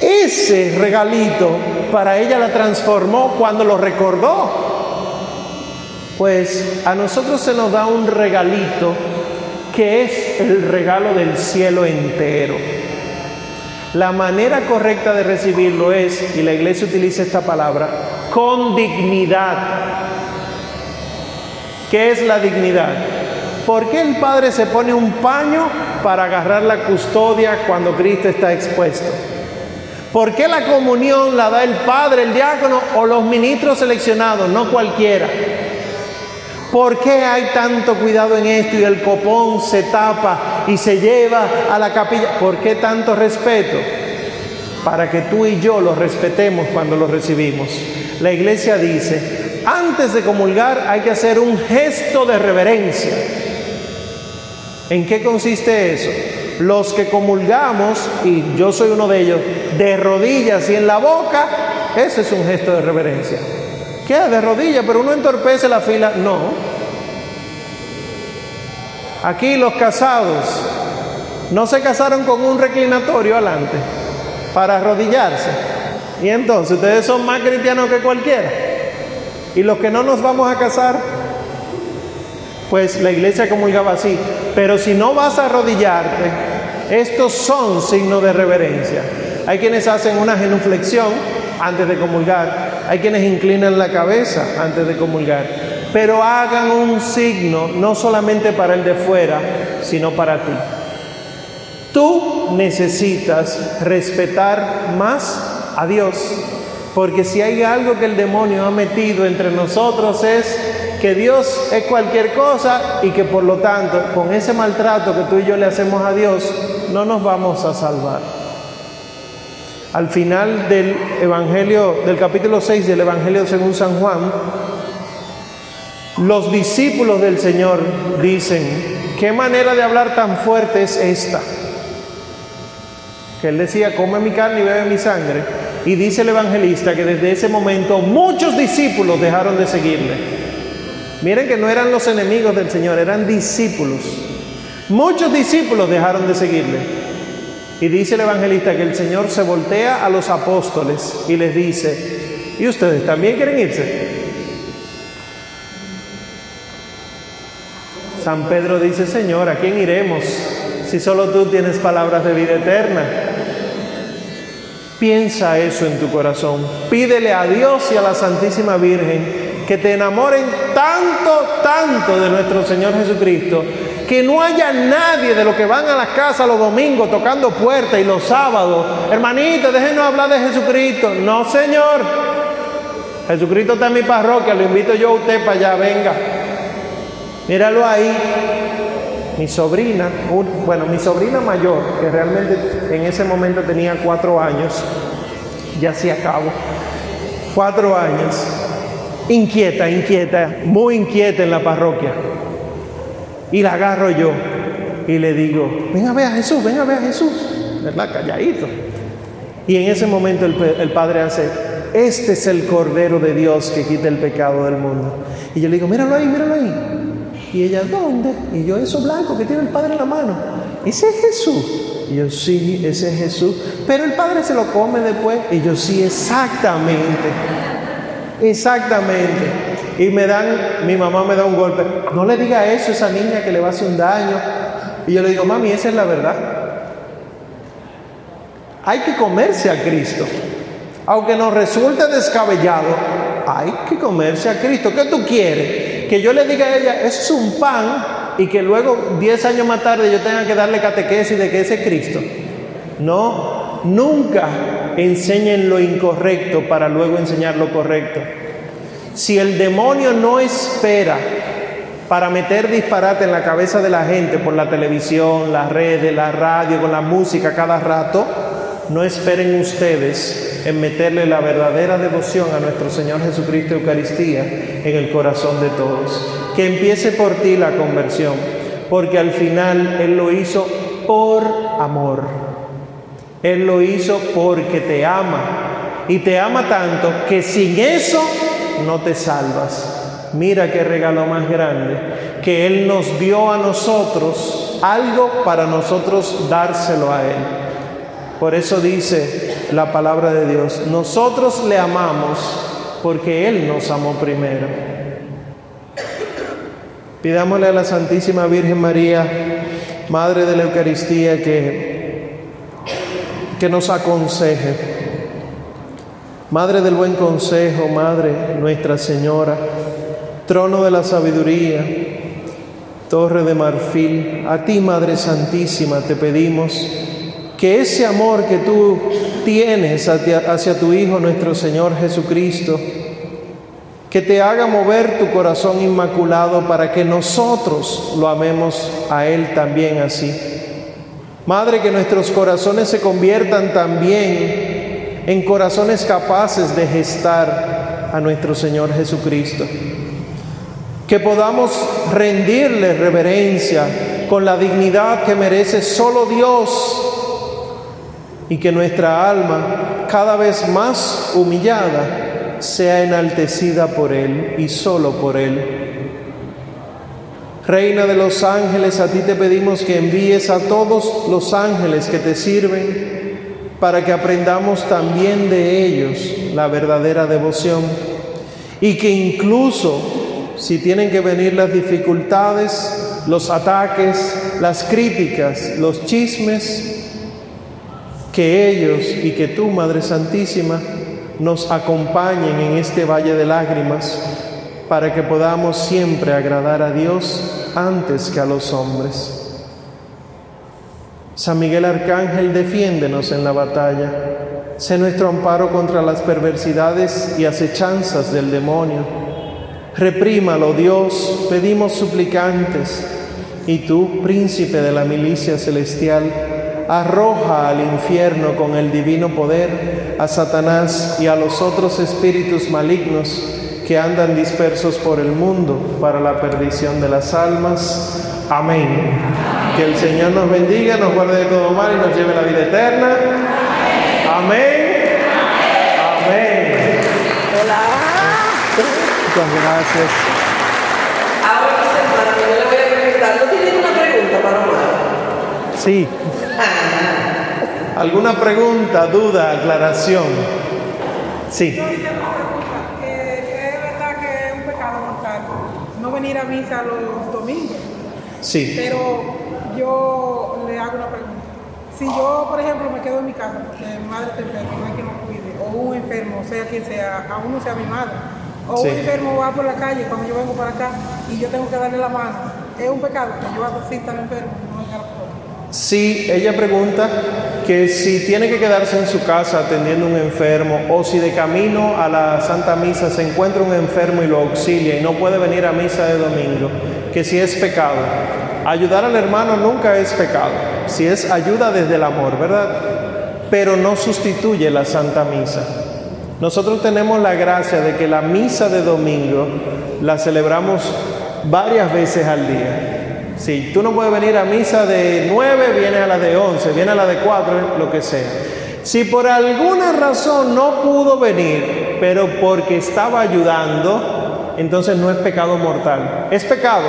ese regalito para ella la transformó cuando lo recordó. Pues a nosotros se nos da un regalito que es el regalo del cielo entero. La manera correcta de recibirlo es, y la iglesia utiliza esta palabra, con dignidad. ¿Qué es la dignidad? ¿Por qué el Padre se pone un paño para agarrar la custodia cuando Cristo está expuesto? ¿Por qué la comunión la da el Padre, el diácono o los ministros seleccionados, no cualquiera? ¿Por qué hay tanto cuidado en esto y el copón se tapa y se lleva a la capilla? ¿Por qué tanto respeto? Para que tú y yo lo respetemos cuando lo recibimos. La iglesia dice, antes de comulgar hay que hacer un gesto de reverencia. ¿En qué consiste eso? Los que comulgamos, y yo soy uno de ellos, de rodillas y en la boca, ese es un gesto de reverencia. ¿Qué? De rodillas, pero uno entorpece la fila. No. Aquí los casados no se casaron con un reclinatorio adelante para arrodillarse. Y entonces ustedes son más cristianos que cualquiera. Y los que no nos vamos a casar, pues la iglesia comulgaba así. Pero si no vas a arrodillarte, estos son signos de reverencia. Hay quienes hacen una genuflexión antes de comulgar, hay quienes inclinan la cabeza antes de comulgar, pero hagan un signo no solamente para el de fuera, sino para ti. Tú necesitas respetar más a Dios, porque si hay algo que el demonio ha metido entre nosotros es que Dios es cualquier cosa y que por lo tanto con ese maltrato que tú y yo le hacemos a Dios no nos vamos a salvar. Al final del Evangelio, del capítulo 6 del Evangelio según San Juan, los discípulos del Señor dicen, ¿qué manera de hablar tan fuerte es esta? Que él decía, come mi carne y bebe mi sangre. Y dice el evangelista que desde ese momento muchos discípulos dejaron de seguirle. Miren que no eran los enemigos del Señor, eran discípulos. Muchos discípulos dejaron de seguirle. Y dice el evangelista que el Señor se voltea a los apóstoles y les dice, ¿y ustedes también quieren irse? San Pedro dice, Señor, ¿a quién iremos si solo tú tienes palabras de vida eterna? Piensa eso en tu corazón. Pídele a Dios y a la Santísima Virgen que te enamoren tanto, tanto de nuestro Señor Jesucristo, que no haya nadie de los que van a las casas los domingos tocando puertas y los sábados. Hermanito, déjenos hablar de Jesucristo. No, Señor. Jesucristo está en mi parroquia, lo invito yo a usted para allá, venga. Míralo ahí, mi sobrina, bueno, mi sobrina mayor, que realmente en ese momento tenía cuatro años, ya se acabó, cuatro años, inquieta, inquieta, muy inquieta en la parroquia. Y la agarro yo y le digo, ven a ver a Jesús, ven a ver a Jesús, ¿verdad? Calladito. Y en ese momento el, el padre hace, este es el Cordero de Dios que quita el pecado del mundo. Y yo le digo, míralo ahí, míralo ahí. Y ella, ¿dónde? Y yo, eso blanco que tiene el Padre en la mano. Ese es Jesús. Y yo, sí, ese es Jesús. Pero el Padre se lo come después. Y yo, sí, exactamente. Exactamente. Y me dan, mi mamá me da un golpe. No le diga eso a esa niña que le va a hacer un daño. Y yo le digo, mami, esa es la verdad. Hay que comerse a Cristo. Aunque nos resulte descabellado, hay que comerse a Cristo. ¿Qué tú quieres? Que yo le diga a ella, es un pan, y que luego, 10 años más tarde, yo tenga que darle catequesis de que ese es Cristo. No, nunca enseñen lo incorrecto para luego enseñar lo correcto. Si el demonio no espera para meter disparate en la cabeza de la gente por la televisión, las redes, la radio, con la música cada rato, no esperen ustedes en meterle la verdadera devoción a nuestro Señor Jesucristo Eucaristía en el corazón de todos. Que empiece por ti la conversión, porque al final Él lo hizo por amor. Él lo hizo porque te ama. Y te ama tanto que sin eso no te salvas. Mira qué regalo más grande, que Él nos dio a nosotros algo para nosotros dárselo a Él. Por eso dice la palabra de Dios, nosotros le amamos porque Él nos amó primero. Pidámosle a la Santísima Virgen María, Madre de la Eucaristía, que, que nos aconseje. Madre del buen consejo, Madre Nuestra Señora, trono de la sabiduría, torre de marfil, a ti, Madre Santísima, te pedimos que ese amor que tú tienes hacia, tu Hijo nuestro Señor Jesucristo, que te haga mover tu corazón inmaculado para que nosotros lo amemos a Él también así. Madre, que nuestros corazones se conviertan también en corazones capaces de gestar a nuestro Señor Jesucristo. Que podamos rendirle reverencia con la dignidad que merece solo Dios y que nuestra alma, cada vez más humillada, sea enaltecida por Él y solo por Él. Reina de los ángeles, a ti te pedimos que envíes a todos los ángeles que te sirven para que aprendamos también de ellos la verdadera devoción y que incluso si tienen que venir las dificultades, los ataques, las críticas, los chismes, que ellos y que tú, Madre Santísima, nos acompañen en este valle de lágrimas para que podamos siempre agradar a Dios antes que a los hombres. San Miguel Arcángel, defiéndenos en la batalla. Sé nuestro amparo contra las perversidades y acechanzas del demonio. Reprímalo, Dios, pedimos suplicantes. Y tú, príncipe de la milicia celestial, arroja al infierno con el divino poder a Satanás y a los otros espíritus malignos que andan dispersos por el mundo para la perdición de las almas. Amén. Que el Señor nos bendiga, nos guarde de todo mal y nos lleve a la vida eterna. Amén. Amén. Hola. Muchas gracias. Ahora, mis hermanos, yo le voy a preguntar, ¿no tienen una pregunta para Omar? Sí. ¿Alguna pregunta, duda, aclaración? Sí. Yo hice una pregunta, que es verdad que es un pecado mortal no venir a misa los domingos, Sí. pero yo le hago una pregunta. Si yo, por ejemplo, me quedo en mi casa porque mi madre está enferma, no hay quien lo cuide, o un enfermo, sea quien sea, aún no sea mi madre, o Sí. un enfermo va por la calle cuando yo vengo para acá y yo tengo que darle la mano, es un pecado que yo hago sin estar enfermo, no Sí, ella pregunta que si tiene que quedarse en su casa atendiendo a un enfermo o si de camino a la Santa Misa se encuentra un enfermo y lo auxilia y no puede venir a misa de domingo, que si es pecado. Ayudar al hermano nunca es pecado, si es ayuda desde el amor, ¿verdad? Pero no sustituye la Santa Misa. Nosotros tenemos la gracia de que la misa de domingo la celebramos varias veces al día. Si tú no puedes venir a misa de 9, vienes a la de 11, vienes a la de 4, lo que sea. Si por alguna razón no pudo venir, pero porque estaba ayudando, entonces no es pecado mortal. Es pecado,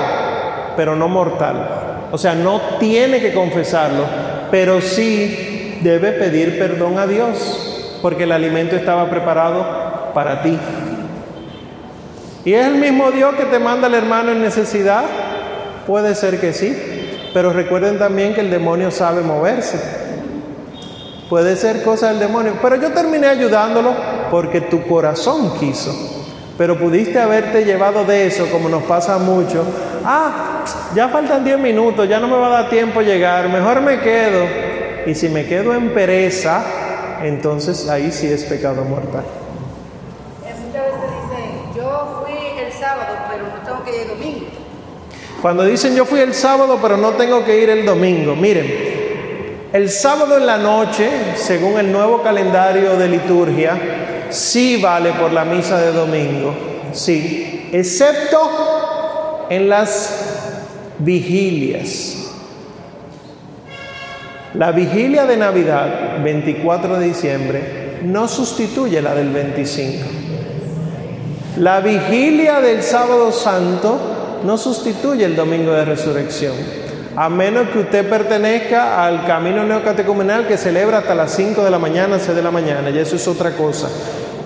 pero no mortal. O sea, no tiene que confesarlo, pero sí debe pedir perdón a Dios, porque el alimento estaba preparado para ti. ¿Y es el mismo Dios que te manda al hermano en necesidad? Puede ser que sí, pero recuerden también que el demonio sabe moverse. Puede ser cosa del demonio, pero yo terminé ayudándolo porque tu corazón quiso. Pero pudiste haberte llevado de eso, como nos pasa mucho. Ah, ya faltan 10 minutos, ya no me va a dar tiempo llegar, mejor me quedo. Y si me quedo en pereza, entonces ahí sí es pecado mortal. Eh, Muchas veces dicen, yo fui el sábado, pero no tengo que ir el domingo. Cuando dicen yo fui el sábado pero no tengo que ir el domingo, miren, el sábado en la noche, según el nuevo calendario de liturgia, sí vale por la misa de domingo, sí, excepto en las vigilias. La vigilia de Navidad, 24 de diciembre, no sustituye la del 25. La vigilia del sábado santo no sustituye el domingo de resurrección, a menos que usted pertenezca al camino neocatecumenal que celebra hasta las 5 de la mañana, 6 de la mañana, y eso es otra cosa.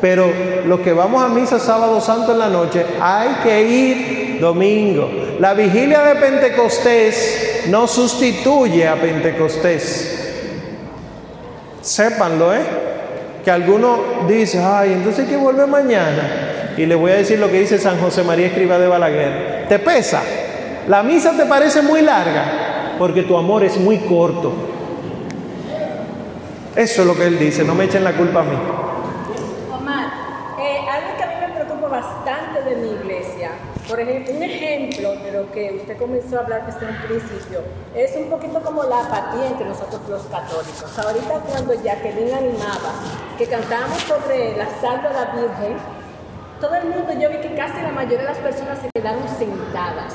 Pero los que vamos a misa sábado santo en la noche, hay que ir domingo. La vigilia de Pentecostés no sustituye a Pentecostés. Sépanlo, ¿eh? Que alguno dice, ay, entonces hay que volver mañana. Y le voy a decir lo que dice San José María Escriba de Balaguer. ¿Te pesa? La misa te parece muy larga porque tu amor es muy corto. Eso es lo que él dice, no me echen la culpa a mí. Omar, eh, algo que a mí me preocupa bastante de mi iglesia, por ejemplo, un ejemplo de lo que usted comenzó a hablar desde un principio, es un poquito como la apatía entre nosotros los católicos. Ahorita cuando Jacqueline animaba, que cantábamos sobre la de la Virgen, todo el mundo, yo vi que casi la mayoría de las personas se quedaron sentadas.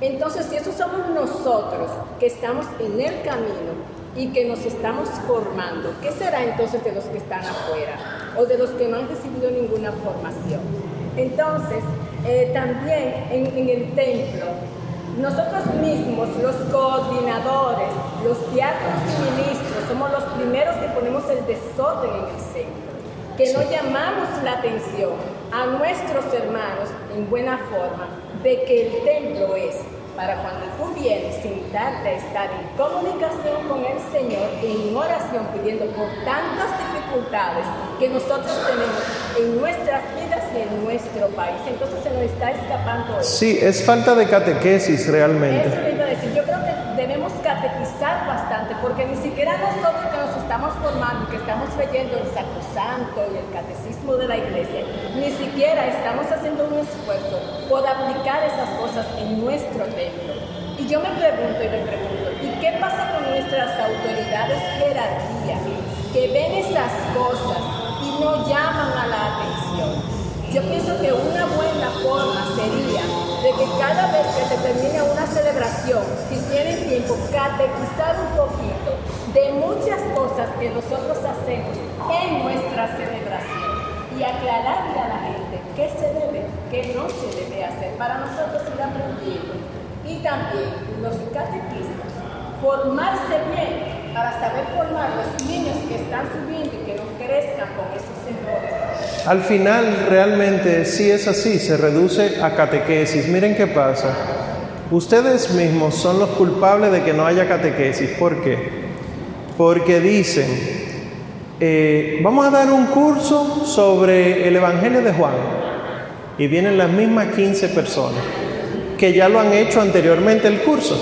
Entonces, si eso somos nosotros que estamos en el camino y que nos estamos formando, ¿qué será entonces de los que están afuera o de los que no han recibido ninguna formación? Entonces, eh, también en, en el templo, nosotros mismos, los coordinadores, los diáconos y ministros, somos los primeros que ponemos el desorden en el centro, que no llamamos la atención a nuestros hermanos en buena forma de que el templo es para cuando tú vienes sentarte a estar en comunicación con el Señor, en oración, pidiendo por tantas dificultades que nosotros tenemos en nuestras vidas y en nuestro país. Entonces se nos está escapando eso. Sí, es falta de catequesis realmente. Eso iba a decir. Yo creo que debemos catequizar bastante, porque ni siquiera nosotros que nos estamos formando, que estamos leyendo el Sacrosanto y el Catecismo de la Iglesia, ni siquiera estamos haciendo un esfuerzo por aplicar esas cosas en nuestro templo. Y yo me pregunto y me pregunto, ¿y qué pasa con nuestras autoridades jerarquía que ven esas cosas y no llaman a la atención? Yo pienso que una buena forma sería de que cada vez que se termine una celebración, si tienen tiempo, catequizar un poquito de muchas cosas que nosotros hacemos en nuestra celebración y aclararle a la gente qué se debe, qué no se debe hacer para nosotros ir aprendiendo. Y también los catequistas formarse bien para saber formar los niños que están subiendo y que no crezcan con esos errores. Al final realmente sí es así, se reduce a catequesis. Miren qué pasa. Ustedes mismos son los culpables de que no haya catequesis. ¿Por qué? Porque dicen, eh, vamos a dar un curso sobre el Evangelio de Juan. Y vienen las mismas 15 personas que ya lo han hecho anteriormente el curso.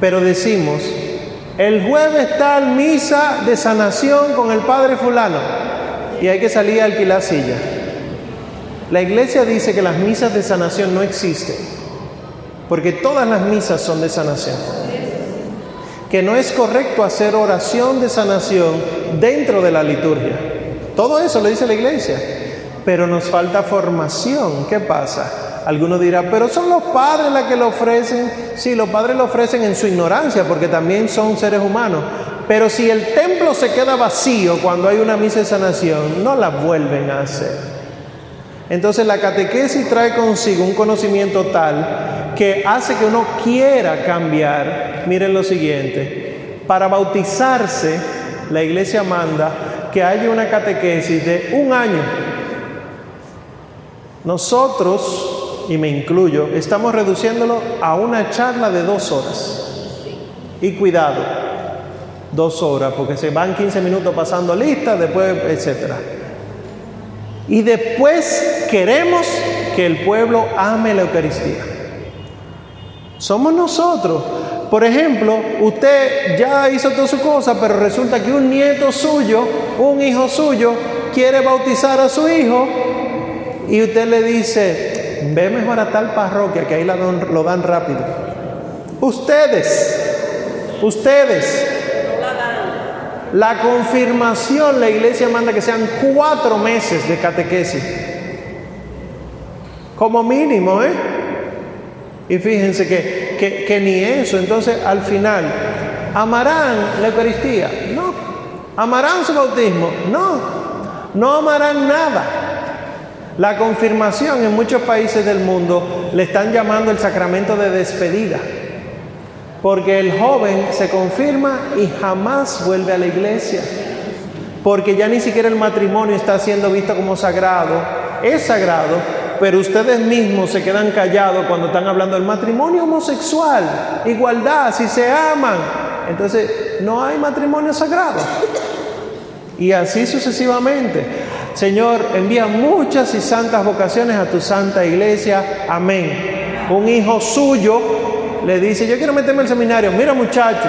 Pero decimos, el jueves tal misa de sanación con el Padre fulano y hay que salir a alquilar silla. La iglesia dice que las misas de sanación no existen, porque todas las misas son de sanación. Que no es correcto hacer oración de sanación dentro de la liturgia. Todo eso lo dice la iglesia, pero nos falta formación. ¿Qué pasa? Algunos dirán, pero son los padres los que lo ofrecen. Sí, los padres lo ofrecen en su ignorancia, porque también son seres humanos. Pero si el templo se queda vacío cuando hay una misa de sanación, no la vuelven a hacer. Entonces la catequesis trae consigo un conocimiento tal que hace que uno quiera cambiar. Miren lo siguiente, para bautizarse la iglesia manda que haya una catequesis de un año. Nosotros, y me incluyo, estamos reduciéndolo a una charla de dos horas. Y cuidado, dos horas, porque se van 15 minutos pasando lista, después, etcétera. Y después queremos que el pueblo ame la Eucaristía. Somos nosotros. Por ejemplo, usted ya hizo toda su cosa, pero resulta que un nieto suyo, un hijo suyo, quiere bautizar a su hijo y usted le dice, ve mejor a tal parroquia que ahí lo dan rápido. Ustedes, ustedes la confirmación, la iglesia manda que sean cuatro meses de catequesis. Como mínimo, ¿eh? Y fíjense que, que, ni eso. Entonces, al final, ¿amarán la Eucaristía? No. ¿Amarán su bautismo? No. No amarán nada. La confirmación en muchos países del mundo le están llamando el sacramento de despedida. Porque el joven se confirma y jamás vuelve a la iglesia. Porque ya ni siquiera el matrimonio está siendo visto como sagrado. Es sagrado, pero ustedes mismos se quedan callados cuando están hablando del matrimonio homosexual, igualdad, si se aman. Entonces, no hay matrimonio sagrado. Y así sucesivamente. Señor, envía muchas y santas vocaciones a tu santa iglesia. Amén. Un hijo suyo le dice, yo quiero meterme al seminario, mira muchacho,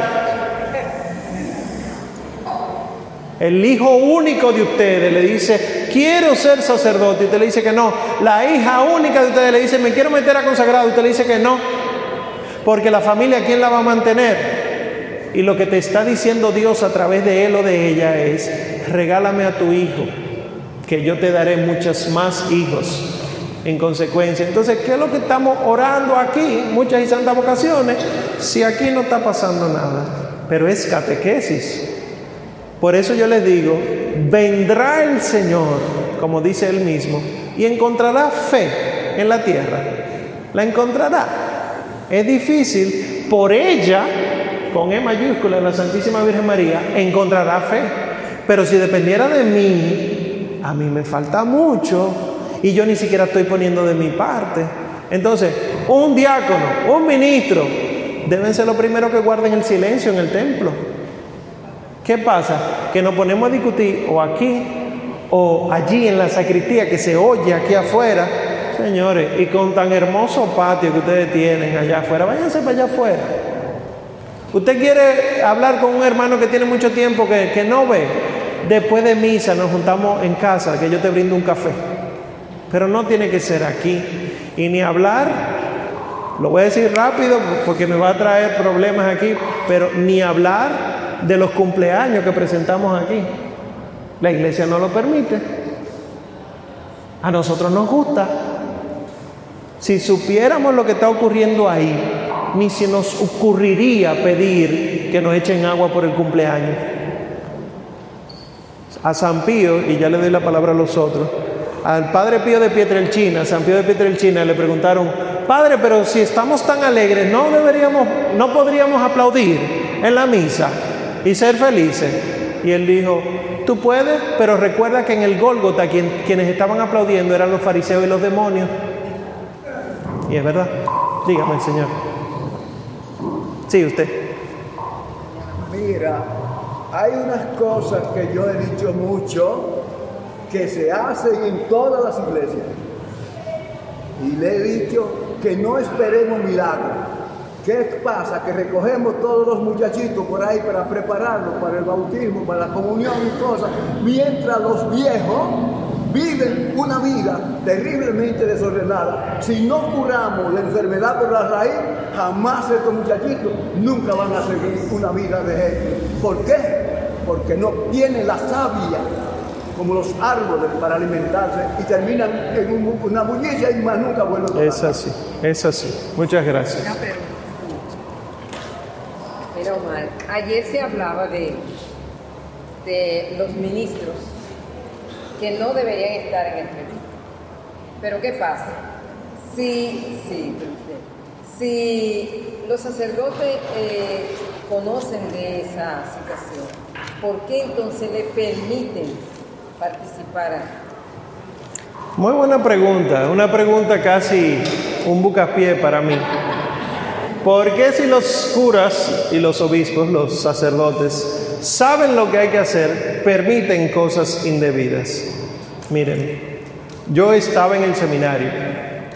el hijo único de ustedes le dice, quiero ser sacerdote, y usted le dice que no. La hija única de ustedes le dice, me quiero meter a consagrado, y usted le dice que no. Porque la familia, ¿quién la va a mantener? Y lo que te está diciendo Dios a través de él o de ella es, regálame a tu hijo, que yo te daré muchos más hijos en consecuencia. Entonces, ¿qué es lo que estamos orando aquí? Muchas y santas vocaciones, si aquí no está pasando nada, pero es catequesis. Por eso yo les digo, vendrá el Señor, como dice él mismo, y encontrará fe en la tierra. La encontrará. Es difícil, por ella, con E mayúscula, la Santísima Virgen María, encontrará fe. Pero si dependiera de mí, a mí me falta mucho y yo ni siquiera estoy poniendo de mi parte. Entonces, un diácono, un ministro, deben ser los primeros que guarden el silencio en el templo. ¿Qué pasa? Que nos ponemos a discutir o aquí o allí en la sacristía que se oye aquí afuera. Señores, y con tan hermoso patio que ustedes tienen allá afuera, váyanse para allá afuera. Usted quiere hablar con un hermano que tiene mucho tiempo que, que no ve. Después de misa nos juntamos en casa, que yo te brindo un café. Pero no tiene que ser aquí. Y ni hablar, lo voy a decir rápido porque me va a traer problemas aquí, pero ni hablar de los cumpleaños que presentamos aquí. La iglesia no lo permite. A nosotros nos gusta. Si supiéramos lo que está ocurriendo ahí, ni si nos ocurriría pedir que nos echen agua por el cumpleaños. A San Pío, y ya le doy la palabra a los otros, al padre Pío de Pietrelchina, San Pío de Pietrelchina, le preguntaron, padre, pero si estamos tan alegres, ¿no deberíamos, no podríamos aplaudir en la misa y ser felices? Y él dijo, tú puedes, pero recuerda que en el Gólgota quienes estaban aplaudiendo eran los fariseos y los demonios. Y es verdad. Dígame, Señor. Sí, usted. Mira, hay unas cosas que yo he dicho mucho que se hacen en todas las iglesias. Y le he dicho que no esperemos milagros. ¿Qué pasa? Que recogemos todos los muchachitos por ahí para prepararlos para el bautismo, para la comunión y cosas, mientras los viejos viven una vida terriblemente desordenada. Si no curamos la enfermedad por la raíz, jamás estos muchachitos nunca van a seguir una vida de ejemplo. ¿Por qué? Porque no tienen la savia como los árboles para alimentarse y terminan en una bullicia y más nunca vuelven a Es así, es así. Muchas gracias. Mira, Omar, ayer se hablaba de, de los ministros que no deberían estar en el retiro. Pero ¿qué pasa? Si, si los sacerdotes eh, conocen de esa situación, ¿por qué entonces le permiten participar? Muy buena pregunta, una pregunta casi un bucapié para mí. ¿Por qué si los curas y los obispos, los sacerdotes, saben lo que hay que hacer, permiten cosas indebidas. Miren, yo estaba en el seminario,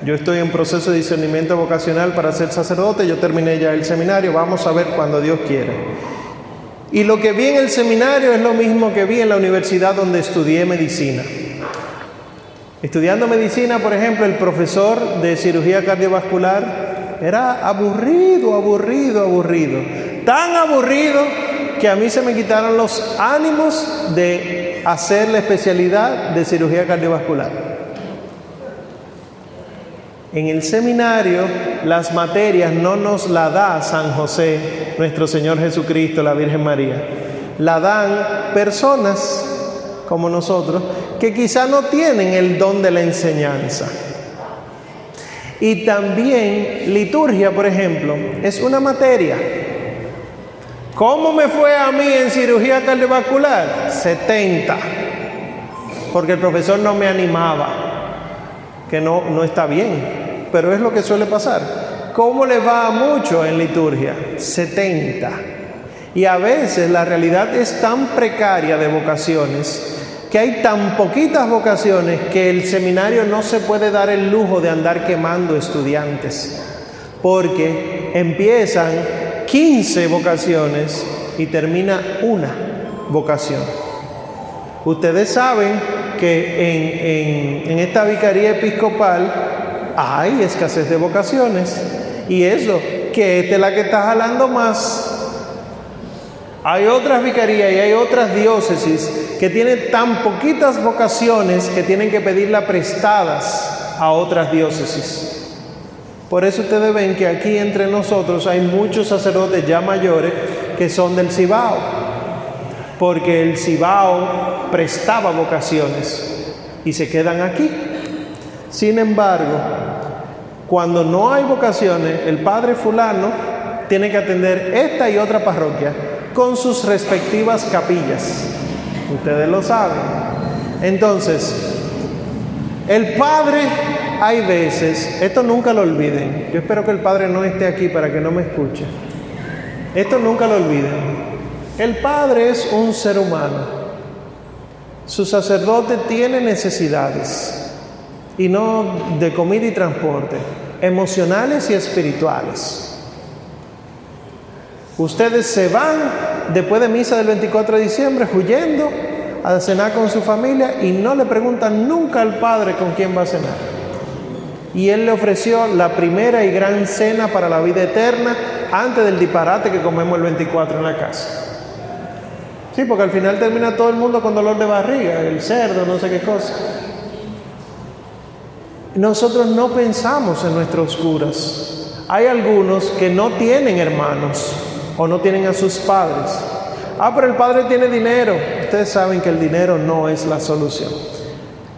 yo estoy en proceso de discernimiento vocacional para ser sacerdote, yo terminé ya el seminario, vamos a ver cuando Dios quiera. Y lo que vi en el seminario es lo mismo que vi en la universidad donde estudié medicina. Estudiando medicina, por ejemplo, el profesor de cirugía cardiovascular era aburrido, aburrido, aburrido. Tan aburrido que a mí se me quitaron los ánimos de hacer la especialidad de cirugía cardiovascular. En el seminario las materias no nos la da San José, nuestro Señor Jesucristo, la Virgen María. La dan personas como nosotros que quizá no tienen el don de la enseñanza. Y también liturgia, por ejemplo, es una materia ¿Cómo me fue a mí en cirugía cardiovascular? 70. Porque el profesor no me animaba, que no, no está bien, pero es lo que suele pasar. ¿Cómo le va a mucho en liturgia? 70. Y a veces la realidad es tan precaria de vocaciones que hay tan poquitas vocaciones que el seminario no se puede dar el lujo de andar quemando estudiantes, porque empiezan 15 vocaciones y termina una vocación. Ustedes saben que en, en, esta vicaría episcopal hay escasez de vocaciones y eso, que esta es la que está jalando más. Hay otras vicarías y hay otras diócesis que tienen tan poquitas vocaciones que tienen que pedirla prestadas a otras diócesis. Por eso ustedes ven que aquí entre nosotros hay muchos sacerdotes ya mayores que son del Cibao, porque el Cibao prestaba vocaciones y se quedan aquí. Sin embargo, cuando no hay vocaciones, el padre fulano tiene que atender esta y otra parroquia con sus respectivas capillas. Ustedes lo saben. Entonces, el padre hay veces, esto nunca lo olviden, yo espero que el Padre no esté aquí para que no me escuche, esto nunca lo olviden, el Padre es un ser humano, su sacerdote tiene necesidades, y no de comida y transporte, emocionales y espirituales. Ustedes se van después de misa del 24 de diciembre huyendo a cenar con su familia y no le preguntan nunca al Padre con quién va a cenar y Él le ofreció la primera y gran cena para la vida eterna antes del disparate que comemos el 24 en la casa. Sí, porque al final termina todo el mundo con dolor de barriga, el cerdo, no sé qué cosa. Nosotros no pensamos en nuestros curas. Hay algunos que no tienen hermanos o no tienen a sus padres. Ah, pero el padre tiene dinero. Ustedes saben que el dinero no es la solución.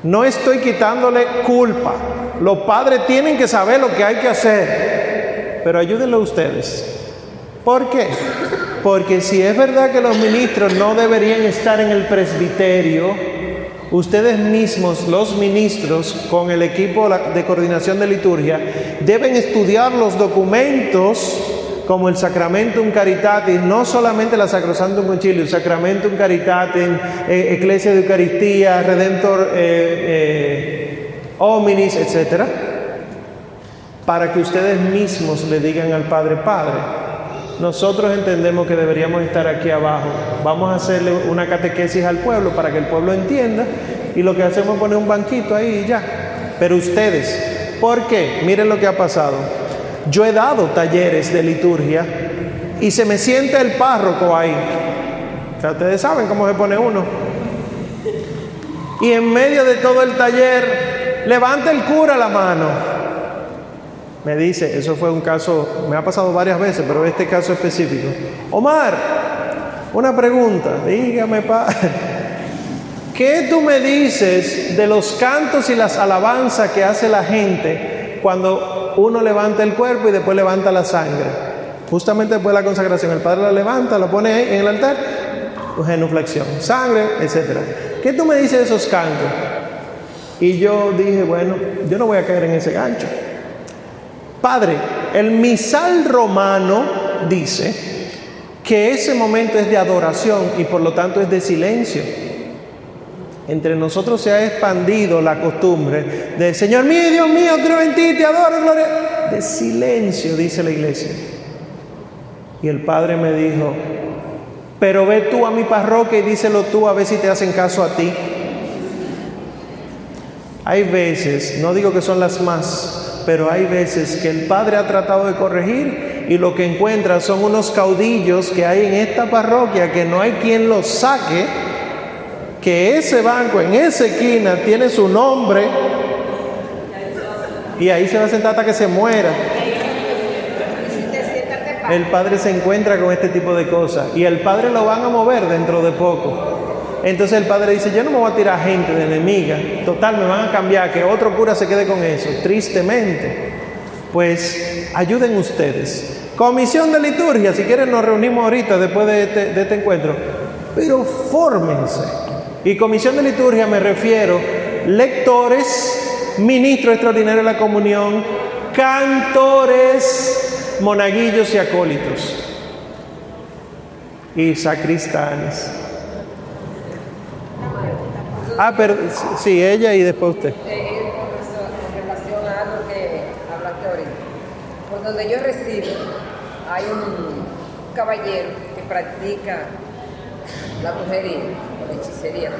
No estoy quitándole culpa. Los padres tienen que saber lo que hay que hacer. Pero ayúdenlo ustedes. ¿Por qué? Porque si es verdad que los ministros no deberían estar en el presbiterio, ustedes mismos, los ministros, con el equipo de coordinación de liturgia, deben estudiar los documentos como el Sacramentum Caritatis, no solamente la Sacrosantum Concilium, Sacramentum Caritatis, eh, Iglesia de Eucaristía, Redentor eh, eh, Hominis, etc., para que ustedes mismos le digan al Padre, Padre, nosotros entendemos que deberíamos estar aquí abajo. Vamos a hacerle una catequesis al pueblo para que el pueblo entienda y lo que hacemos es poner un banquito ahí y ya. Pero ustedes, ¿por qué? Miren lo que ha pasado. Yo he dado talleres de liturgia y se me siente el párroco ahí. ustedes saben cómo se pone uno. Y en medio de todo el taller, levanta el cura la mano me dice, eso fue un caso, me ha pasado varias veces, pero este caso específico. Omar, una pregunta, dígame, pa, ¿qué tú me dices de los cantos y las alabanzas que hace la gente cuando uno levanta el cuerpo y después levanta la sangre? Justamente después de la consagración, el Padre la levanta, la pone ahí en el altar, genuflexión, sangre, etc. ¿Qué tú me dices de esos cantos? Y yo dije, bueno, yo no voy a caer en ese gancho. Padre, el misal romano dice que ese momento es de adoración y por lo tanto es de silencio. Entre nosotros se ha expandido la costumbre de Señor mío, Dios mío, creo en ti, te adoro, gloria. De silencio, dice la iglesia. Y el Padre me dijo, pero ve tú a mi parroquia y díselo tú a ver si te hacen caso a ti. Hay veces, no digo que son las más, pero hay veces que el padre ha tratado de corregir y lo que encuentra son unos caudillos que hay en esta parroquia que no hay quien los saque, que ese banco en esa esquina tiene su nombre y ahí se va a sentar hasta que se muera. El padre se encuentra con este tipo de cosas y el padre lo van a mover dentro de poco. Entonces el padre dice, yo no me voy a tirar gente de enemiga, total, me van a cambiar, que otro cura se quede con eso, tristemente. Pues ayuden ustedes. Comisión de liturgia, si quieren nos reunimos ahorita después de este, de este encuentro, pero fórmense. Y comisión de liturgia me refiero lectores, ministros extraordinarios de la comunión, cantores, monaguillos y acólitos y sacristanes. Ah, pero sí, ella y después usted. Por donde yo resido, hay un caballero que practica la brujería hechicería.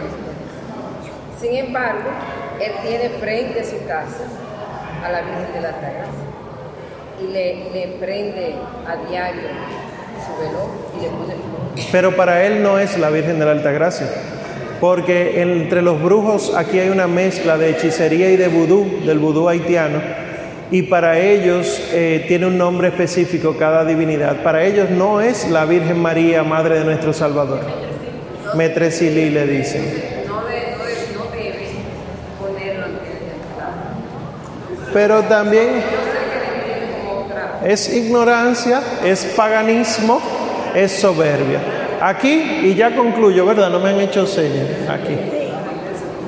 Sin embargo, él tiene frente a su casa a la Virgen de la Altagracia y le, le prende a diario su velo y le pone flor. Pero para él no es la Virgen de la Altagracia porque entre los brujos aquí hay una mezcla de hechicería y de vudú, del vudú haitiano, y para ellos eh, tiene un nombre específico cada divinidad. Para ellos no es la Virgen María, Madre de nuestro Salvador. Metresili le dicen. Pero también es ignorancia, es paganismo, es soberbia. Aquí, y ya concluyo, ¿verdad? No me han hecho señas. Aquí. Sí.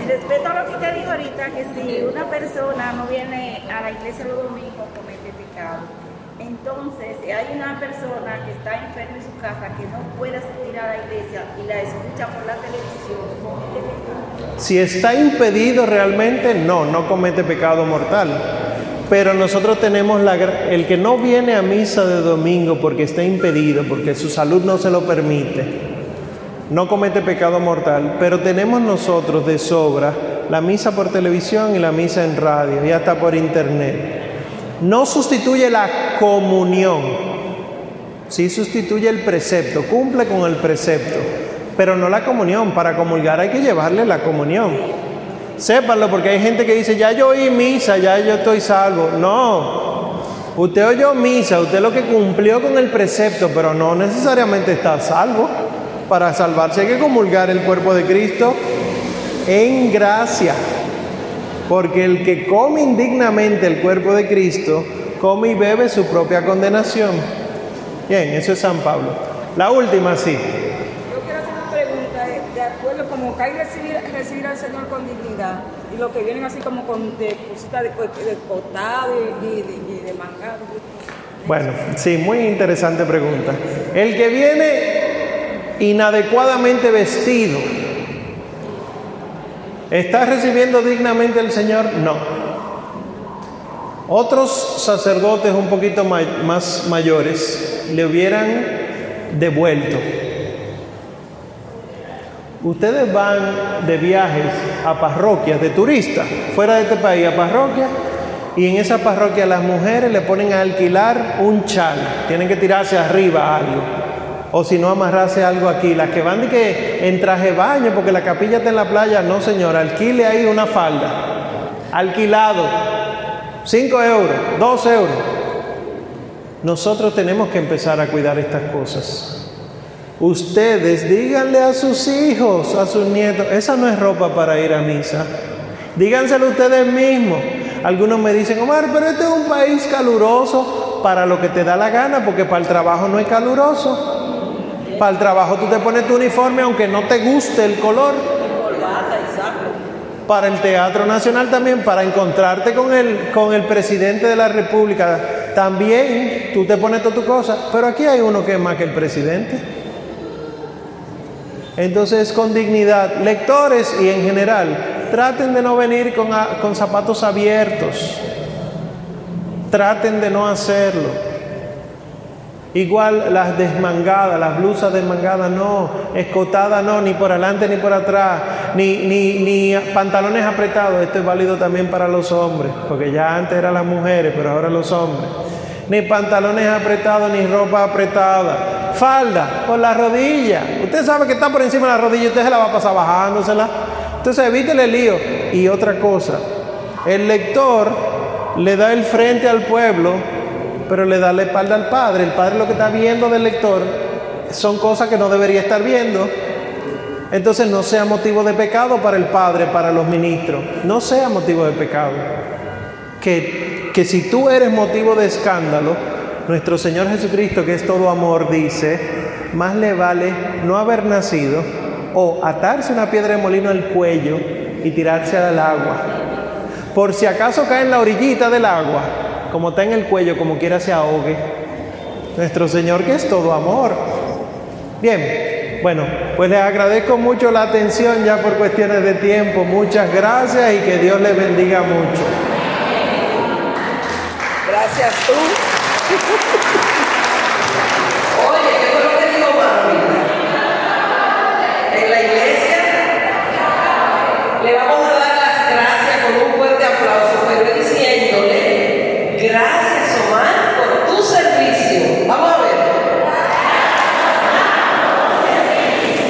Respecto a lo que te digo ahorita, que si una persona no viene a la iglesia los domingos, comete pecado. Entonces, si hay una persona que está enferma en su casa, que no puede asistir a la iglesia y la escucha por la televisión, pecado. Si está impedido realmente, no, no comete pecado mortal. Pero nosotros tenemos la, el que no viene a misa de domingo porque está impedido, porque su salud no se lo permite, no comete pecado mortal, pero tenemos nosotros de sobra la misa por televisión y la misa en radio y hasta por internet. No sustituye la comunión, sí sustituye el precepto, cumple con el precepto, pero no la comunión. Para comulgar hay que llevarle la comunión. Sépanlo porque hay gente que dice, ya yo oí misa, ya yo estoy salvo. No, usted oyó misa, usted lo que cumplió con el precepto, pero no necesariamente está salvo. Para salvarse hay que comulgar el cuerpo de Cristo en gracia. Porque el que come indignamente el cuerpo de Cristo, come y bebe su propia condenación. Bien, eso es San Pablo. La última, sí. Yo quiero hacer una pregunta, eh, de acuerdo como que hay recibir, recibir al Señor con dignidad y lo que vienen así como con de cositas de, de cotado y, y, de- y de mangado. Bueno, sí, muy interesante pregunta. El que viene inadecuadamente vestido, ¿está recibiendo dignamente el Señor? No. Otros sacerdotes un poquito más mayores le hubieran devuelto. Ustedes van de viajes a parroquias de turistas fuera de este país, a parroquias, y en esa parroquia las mujeres le ponen a alquilar un chal, tienen que tirarse arriba algo, o si no amarrarse algo aquí. Las que van de que en traje baño, porque la capilla está en la playa, no señora, alquile ahí una falda, alquilado, 5 euros, 2 euros. Nosotros tenemos que empezar a cuidar estas cosas. Ustedes díganle a sus hijos, a sus nietos, esa no es ropa para ir a misa. Díganselo ustedes mismos. Algunos me dicen, Omar, pero este es un país caluroso para lo que te da la gana, porque para el trabajo no es caluroso. Para el trabajo tú te pones tu uniforme aunque no te guste el color. Para el Teatro Nacional también, para encontrarte con el, con el presidente de la República, también tú te pones toda tu cosa, pero aquí hay uno que es más que el presidente. Entonces, con dignidad, lectores y en general, traten de no venir con, con zapatos abiertos. Traten de no hacerlo. Igual las desmangadas, las blusas desmangadas no, escotadas no, ni por adelante ni por atrás, ni, ni, ni pantalones apretados. Esto es válido también para los hombres, porque ya antes eran las mujeres, pero ahora los hombres. Ni pantalones apretados, ni ropa apretada. Falda por la rodilla. Usted sabe que está por encima de la rodilla, usted se la va a pasar bajándosela. Entonces evítele el lío. Y otra cosa, el lector le da el frente al pueblo, pero le da la espalda al padre. El padre lo que está viendo del lector son cosas que no debería estar viendo. Entonces no sea motivo de pecado para el padre, para los ministros. No sea motivo de pecado. Que, que si tú eres motivo de escándalo, nuestro Señor Jesucristo, que es todo amor, dice, más le vale no haber nacido o atarse una piedra de molino al cuello y tirarse al agua. Por si acaso cae en la orillita del agua, como está en el cuello, como quiera se ahogue. Nuestro Señor que es todo amor. Bien, bueno, pues les agradezco mucho la atención ya por cuestiones de tiempo. Muchas gracias y que Dios les bendiga mucho. Gracias tú.